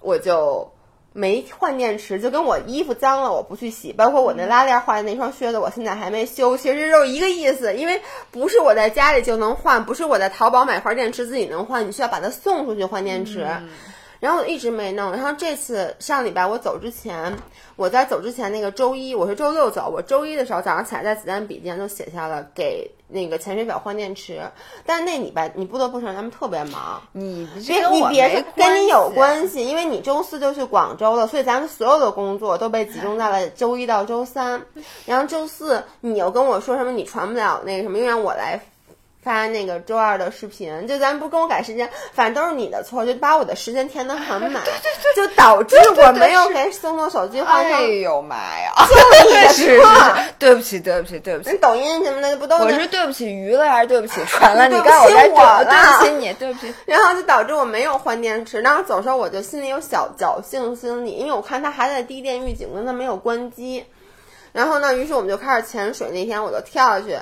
我就没换电池，就跟我衣服脏了我不去洗，包括我那拉链坏的那双靴子，我现在还没修。其实就是一个意思，因为不是我在家里就能换，不是我在淘宝买块电池自己能换，你需要把它送出去换电池。然后我一直没弄，然后这次上礼拜我走之前，我在走之前那个周一，我是周六走，我周一的时候早上起来在子弹笔记上都写下了给那个潜水表换电池，但是那礼拜你不得不承认他们特别忙，你别你别跟你有关系，因为你周四就去广州了，所以咱们所有的工作都被集中在了周一到周三，然后周四你又跟我说什么你传不了那个什么，又让我来。发那个周二的视频，就咱不跟我改时间，反正都是你的错，就把我的时间填的很满，[laughs] 就导致我没有给松松手机换上。哎呦妈呀！[laughs] 就你的错，[laughs] 对不起，对不起，对不起。抖音什么的不都？我是对不起鱼了，还是对不起船了？你告诉我，我对不起你，对不起。然后就导致我没有换电池，然后走时候我就心里有小侥幸心理，因为我看它还在低电预警，跟它没有关机。然后呢，于是我们就开始潜水。那天我就跳下去，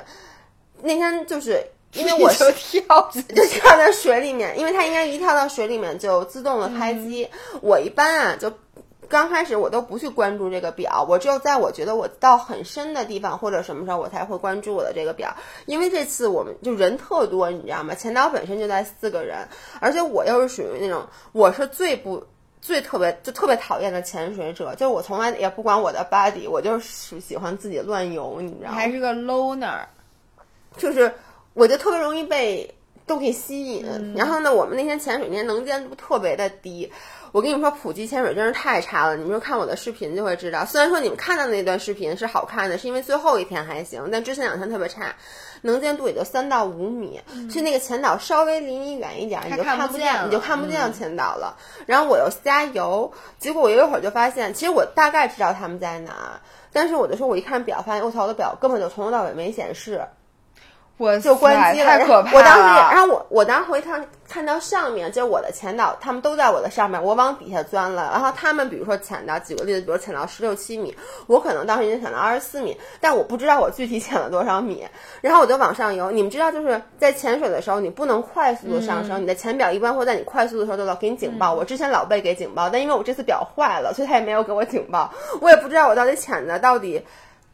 那天就是。因为我就跳就跳在水里面，因为它应该一跳到水里面就自动的开机。我一般啊，就刚开始我都不去关注这个表，我只有在我觉得我到很深的地方或者什么时候，我才会关注我的这个表。因为这次我们就人特多，你知道吗？前岛本身就在四个人，而且我又是属于那种我是最不最特别就特别讨厌的潜水者，就是我从来也不管我的 body，我就是喜欢自己乱游，你知道吗？还是个 loner，就是。我就特别容易被都可以吸引。然后呢，我们那天潜水那天能见度特别的低。我跟你们说，普及潜水真是太差了。你们说看我的视频就会知道。虽然说你们看到那段视频是好看的，是因为最后一天还行，但之前两天特别差，能见度也就三到五米，去那个前岛稍微离你远一点，你就看不见，你就看不见前岛了。然后我又加油，结果我有一会儿就发现，其实我大概知道他们在哪，但是我就说，我一看表，发现我操，我的表根本就从头到尾没显示。我就关机了，太可怕了！我当时，然后我我当时回看看到上面，就我的前导，他们都在我的上面，我往底下钻了。然后他们比如说潜到，举个例子，比如潜到十六七米，我可能当时已经潜到二十四米，但我不知道我具体潜了多少米。然后我就往上游。你们知道，就是在潜水的时候，你不能快速的上升，你的潜表一般会在你快速的时候就老给你警报。我之前老被给警报，但因为我这次表坏了，所以他也没有给我警报。我也不知道我到底潜的到底。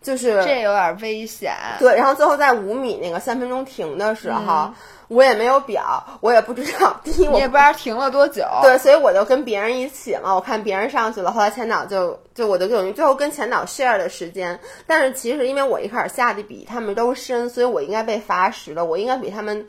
就是这有点危险，对。然后最后在五米那个三分钟停的时候，我也没有表，我也不知道。[laughs] 第一，我也不知道停了多久。对，所以我就跟别人一起嘛，我看别人上去了，后来前导就就我就等于最后跟前导 share 的时间。但是其实因为我一开始下的比他们都深，所以我应该被罚时了，我应该比他们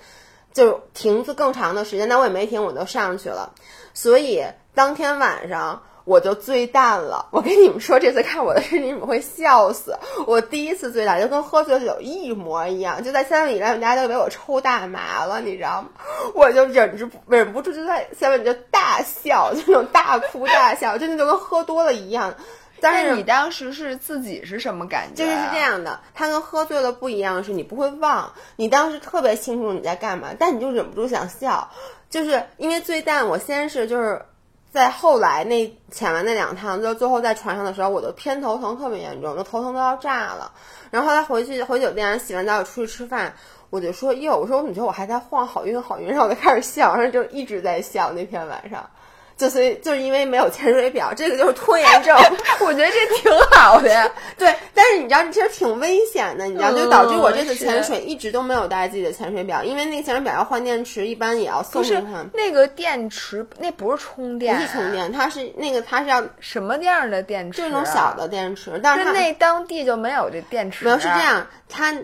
就停住更长的时间。但我也没停，我就上去了。所以当天晚上。我就醉淡了，[laughs] 我跟你们说，这次看我的视频你们会笑死。我第一次醉淡，就跟喝醉酒一模一样，就在三里来，大家都以为我抽大麻了，你知道吗？我就忍住忍不住就在下面就大笑，就那种大哭大笑，真的就跟喝多了一样。但是你当时是自己是什么感觉？就是是这样的，它跟喝醉了不一样，是你不会忘，你当时特别清楚你在干嘛，但你就忍不住想笑，就是因为醉淡，我先是就是。在后来那潜完那两趟，就最后在船上的时候，我的偏头疼特别严重，就头疼都要炸了。然后他回去回酒店洗完澡出去吃饭，我就说哟，我说你觉得我还在晃，好晕好晕，然后我就开始笑，然后就一直在笑那天晚上。就所以就是因为没有潜水表，这个就是拖延症。[laughs] 我觉得这挺好的呀。[laughs] 对，但是你知道，其实挺危险的，你知道，就导致我这次潜水一直都没有带自己的潜水表，因为那个潜水表要换电池，一般也要送是那个电池，那不是充电，不是充电，它是那个它是要什么样的电池？就那种小的电池，但是那当地就没有这电池。没有是这样，它。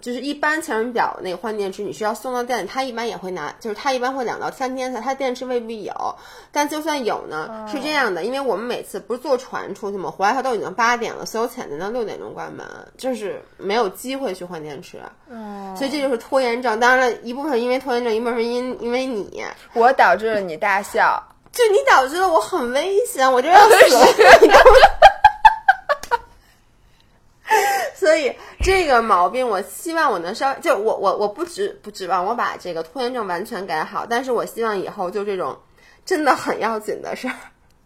就是一般潜水表那个换电池，你需要送到店里，他一般也会拿，就是他一般会两到三天才，他电池未必有。但就算有呢，是这样的，因为我们每次不是坐船出去嘛？回来他都已经八点了，所有潜店到六点钟关门，就是没有机会去换电池。所以这就是拖延症。当然了一部分因为拖延症，一部分是因因为你，我导致了你大笑，就你导致了我很危险，我就要死。所以这个毛病，我希望我能稍就我我我不指不指望我把这个拖延症完全改好，但是我希望以后就这种真的很要紧的事儿，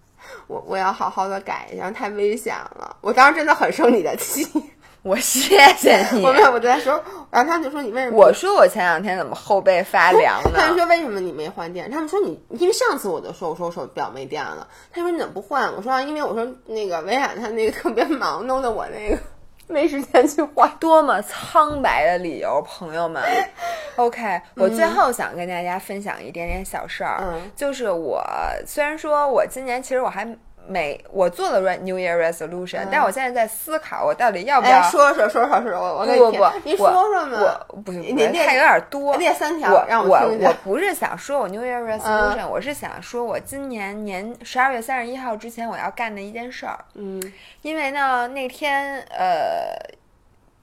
[laughs] 我我要好好的改一下，太危险了。我当时真的很生你的气，[laughs] 我谢谢你。我没有，我就在说，然后他们就说你为什么？我说我前两天怎么后背发凉呢？[laughs] 他们说为什么你没换电？他们说你因为上次我就说我说我手表没电了。他说你怎么不换？我说因为我说那个维亚他那个特别忙，弄得我那个。[laughs] 没时间去画，多么苍白的理由，朋友们。[laughs] OK，我最后想跟大家分享一点点小事儿，就是我虽然说我今年其实我还。每我做了 New Year Resolution，但我现在在思考，我到底要不要说说说说说，我我不不不，你说说嘛，我不行，太有点多，列三条，我我我不是想说我 New Year Resolution，我是想说我今年年十二月三十一号之前我要干的一件事儿，嗯，因为呢那天呃，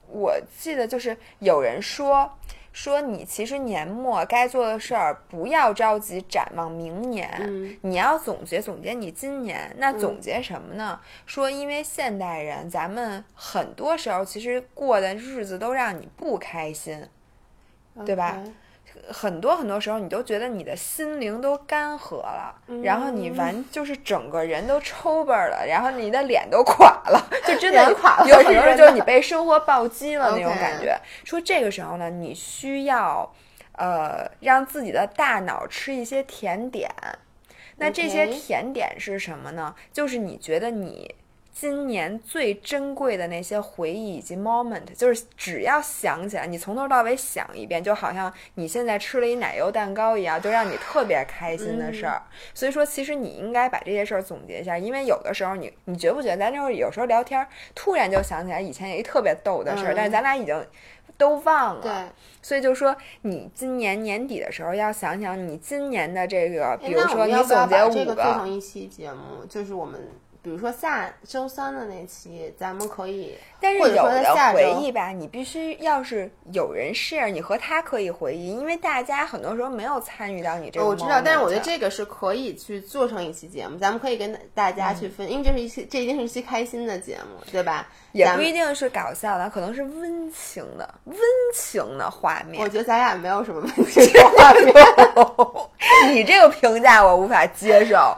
我记得就是有人说。说你其实年末该做的事儿，不要着急展望明年，你要总结总结你今年。那总结什么呢？说因为现代人，咱们很多时候其实过的日子都让你不开心，对吧？很多很多时候，你都觉得你的心灵都干涸了，然后你完就是整个人都抽巴了，然后你的脸都垮了，[laughs] 就真的有很多人就是你被生活暴击了那种感觉。说这个时候呢，你需要呃让自己的大脑吃一些甜点。那这些甜点是什么呢？就是你觉得你今年最珍贵的那些回忆以及 moment，就是只要想起来，你从头到尾想一遍，就好像你现在吃了一奶油蛋糕一样，就让你特别开心的事儿。所以说，其实你应该把这些事儿总结一下，因为有的时候你你觉不觉得咱那会儿有时候聊天，突然就想起来以前有一特别逗的事儿，但是咱俩已经都忘了。对，所以就说你今年年底的时候要想想你今年的这个，比如说你总结五个做成一期节目，就是我们。比如说下周三的那期，咱们可以，但是或者说的回忆吧，你必须要是有人 share，你和他可以回忆，因为大家很多时候没有参与到你这个。我知道，但是我觉得这个是可以去做成一期节目，咱们可以跟大家去分，因为这是一期，这一定是一期开心的节目，对吧？也不一定是搞笑的，可能是温情的、温情的画面我。觉得咱俩没有什么温情的 [laughs] 画面。[laughs] 你这个评价我无法接受。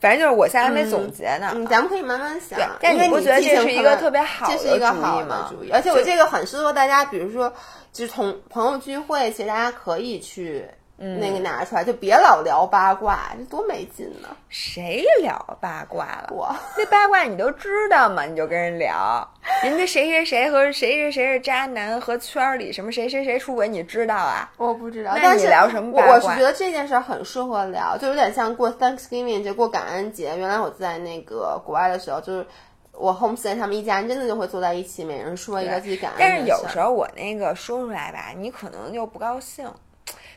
反正就是我现在还没总结呢。嗯，咱们可以慢慢想。但你不觉得这是一个特别好的这是一个主意好吗的主意，而且我这个很适合大家，比如说，就是同朋友聚会，其实大家可以去。嗯那个拿出来，就别老聊八卦，这多没劲呢！谁聊八卦了？我那八卦你都知道吗？你就跟人聊，[laughs] 人家谁谁谁和谁谁谁是渣男，和圈儿里什么谁谁谁出轨，你知道啊？我不知道，那但是你聊什么八卦我觉得这件事儿很适合聊，就有点像过 Thanksgiving，就过感恩节。原来我在那个国外的时候，就是我 homestay 他们一家人真的就会坐在一起，每人说一个自己感恩的但是有时候我那个说出来吧，你可能就不高兴。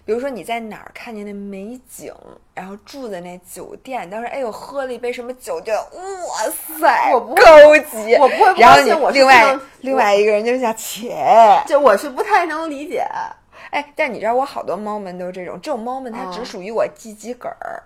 比如说你在哪儿看见那美景，然后住的那酒店，当时哎呦喝了一杯什么酒，就哇塞，我不高级，我不会不然后你高兴我另外另外一个人就想切，就我是不太能理解。哎，但你知道我好多 moment 都是这种，这种 moment 它只嗯属于我自己个儿。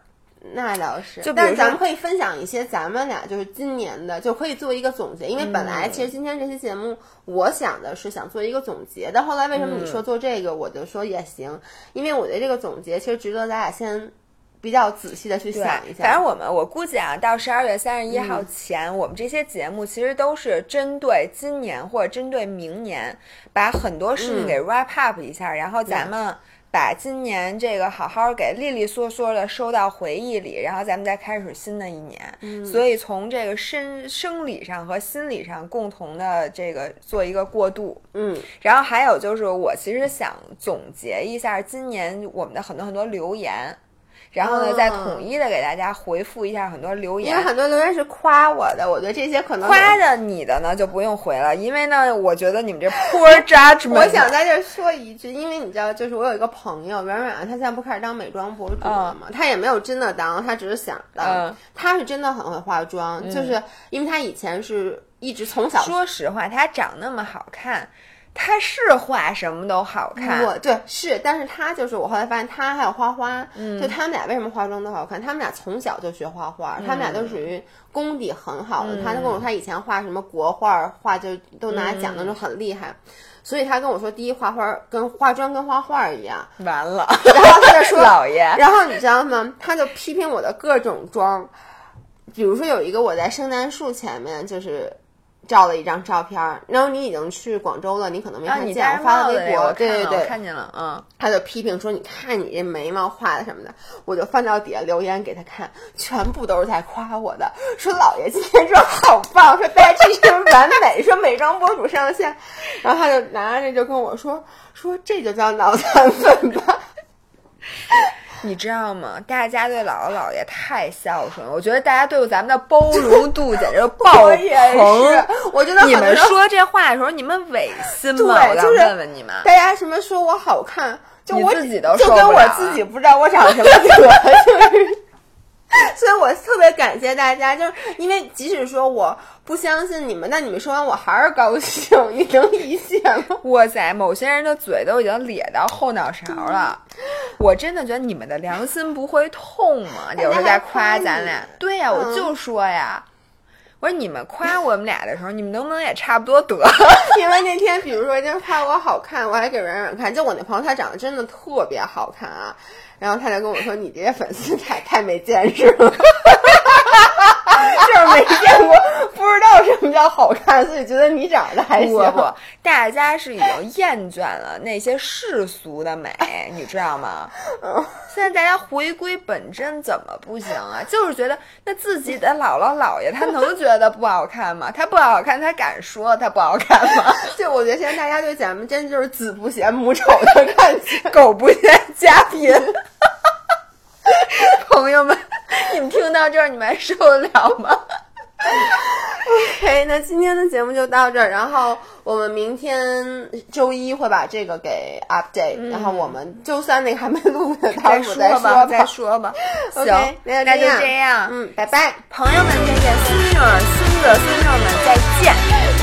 那倒是，就但是咱们可以分享一些咱们俩就是今年的，就可以做一个总结。因为本来其实今天这期节目，我想的是想做一个总结，但后来为什么你说做这个，我就说也行，因为我觉得这个总结其实值得咱俩先比较仔细的去想一，下。反正我们我估计啊，到十二月三十一号前，我们这些节目其实都是针对今年或者针对明年，把很多事情给 wrap up 一下，然后咱们。把今年这个好好给利利索索的收到回忆里，然后咱们再开始新的一年。所以从这个生生理上和心理上共同的这个做一个过渡。嗯，然后还有就是，我其实想总结一下今年我们的很多很多留言，然后呢，哦再统一的给大家回复一下很多留言因为。很多留言是夸我的，我觉得这些可能夸的你的呢就不用回了，因为呢，我觉得你们这 poor [laughs] judgment。我想在这儿说一句，因为你知道，就是我有一个朋友软软，她现在不开始当美妆博主了嘛？她也没有真的当，她只是想当。嗯他是真的很会化妆，就是因为她以前是一直从小说实话，她长那么好看，他是画什么都好看。我对是，但是他就是我后来发现他还有花花，就他们俩为什么化妆都好看？他们俩从小就学画画，他们俩都属于功底很好的。他就跟我说他以前画什么国画，画就都拿奖那种很厉害。所以他跟我说，第一画画跟化妆跟画画一样，完了，然后他就说 [laughs] 老爷，然后你知道吗？他就批评我的各种妆，比如说有一个我在圣诞树前面就是照了一张照片儿，然后你已经去广州了，你可能没啊，看见，我发了微博，对对对，看见了，嗯。他就批评说：“你看你这眉毛画的什么的。”我就翻到底下留言给他看，全部都是在夸我的，说老爷今天妆好棒，说大家这是完美，说美妆博主上线。然后他就拿着这就跟我说：“说这就叫脑残粉吧。[laughs] 你知道吗？大家对姥姥姥爷太孝顺了，我觉得大家对咱们的包容度简直爆棚。是，我觉得你们说这话的时候，你们违心吗？我想就问问你们。大家什么说我好看，就我自己都就跟我自己不知道我长什么样，[laughs] 就是。[laughs] 所以我特别感谢大家，就是因为即使说我不相信你们，但你们说完我还是高兴，[laughs] 你能理解吗？[laughs] 哇塞，某些人的嘴都已经咧到后脑勺了，我真的觉得你们的良心不会痛吗？有时候在夸咱俩，对呀、我就说呀，我说你们夸我们俩的时候，你们能不能也差不多得？[laughs] 因为那天比如说人家夸我好看，我还给软软看，就我那朋友她长得真的特别好看啊，然后他就跟我说：“你这些粉丝太太没见识了。”就是没见过，不知道道什么叫好看，所以觉得你长得还行。不不，大家是已经厌倦了那些世俗的美，你知道吗？现在大家回归本真，怎么不行啊？就是觉得那自己的姥姥姥爷，他能觉得不好看吗？他不好看，他敢说他不好看吗？[laughs] 就我觉得现在大家对咱们真就是子不嫌母丑的感觉，[laughs] 狗不嫌家贫。[laughs] [laughs] 朋友们，你们听到这儿，你们还受得了吗？[laughs] OK，那今天的节目就到这儿，然后我们明天周一会把这个给 update，、然后我们周三那个还没录的，到再时候再说吧，再说吧。[laughs] OK，行，那就这样。嗯，拜拜。朋友们再见，孙女儿、孙子、孙女儿们再见。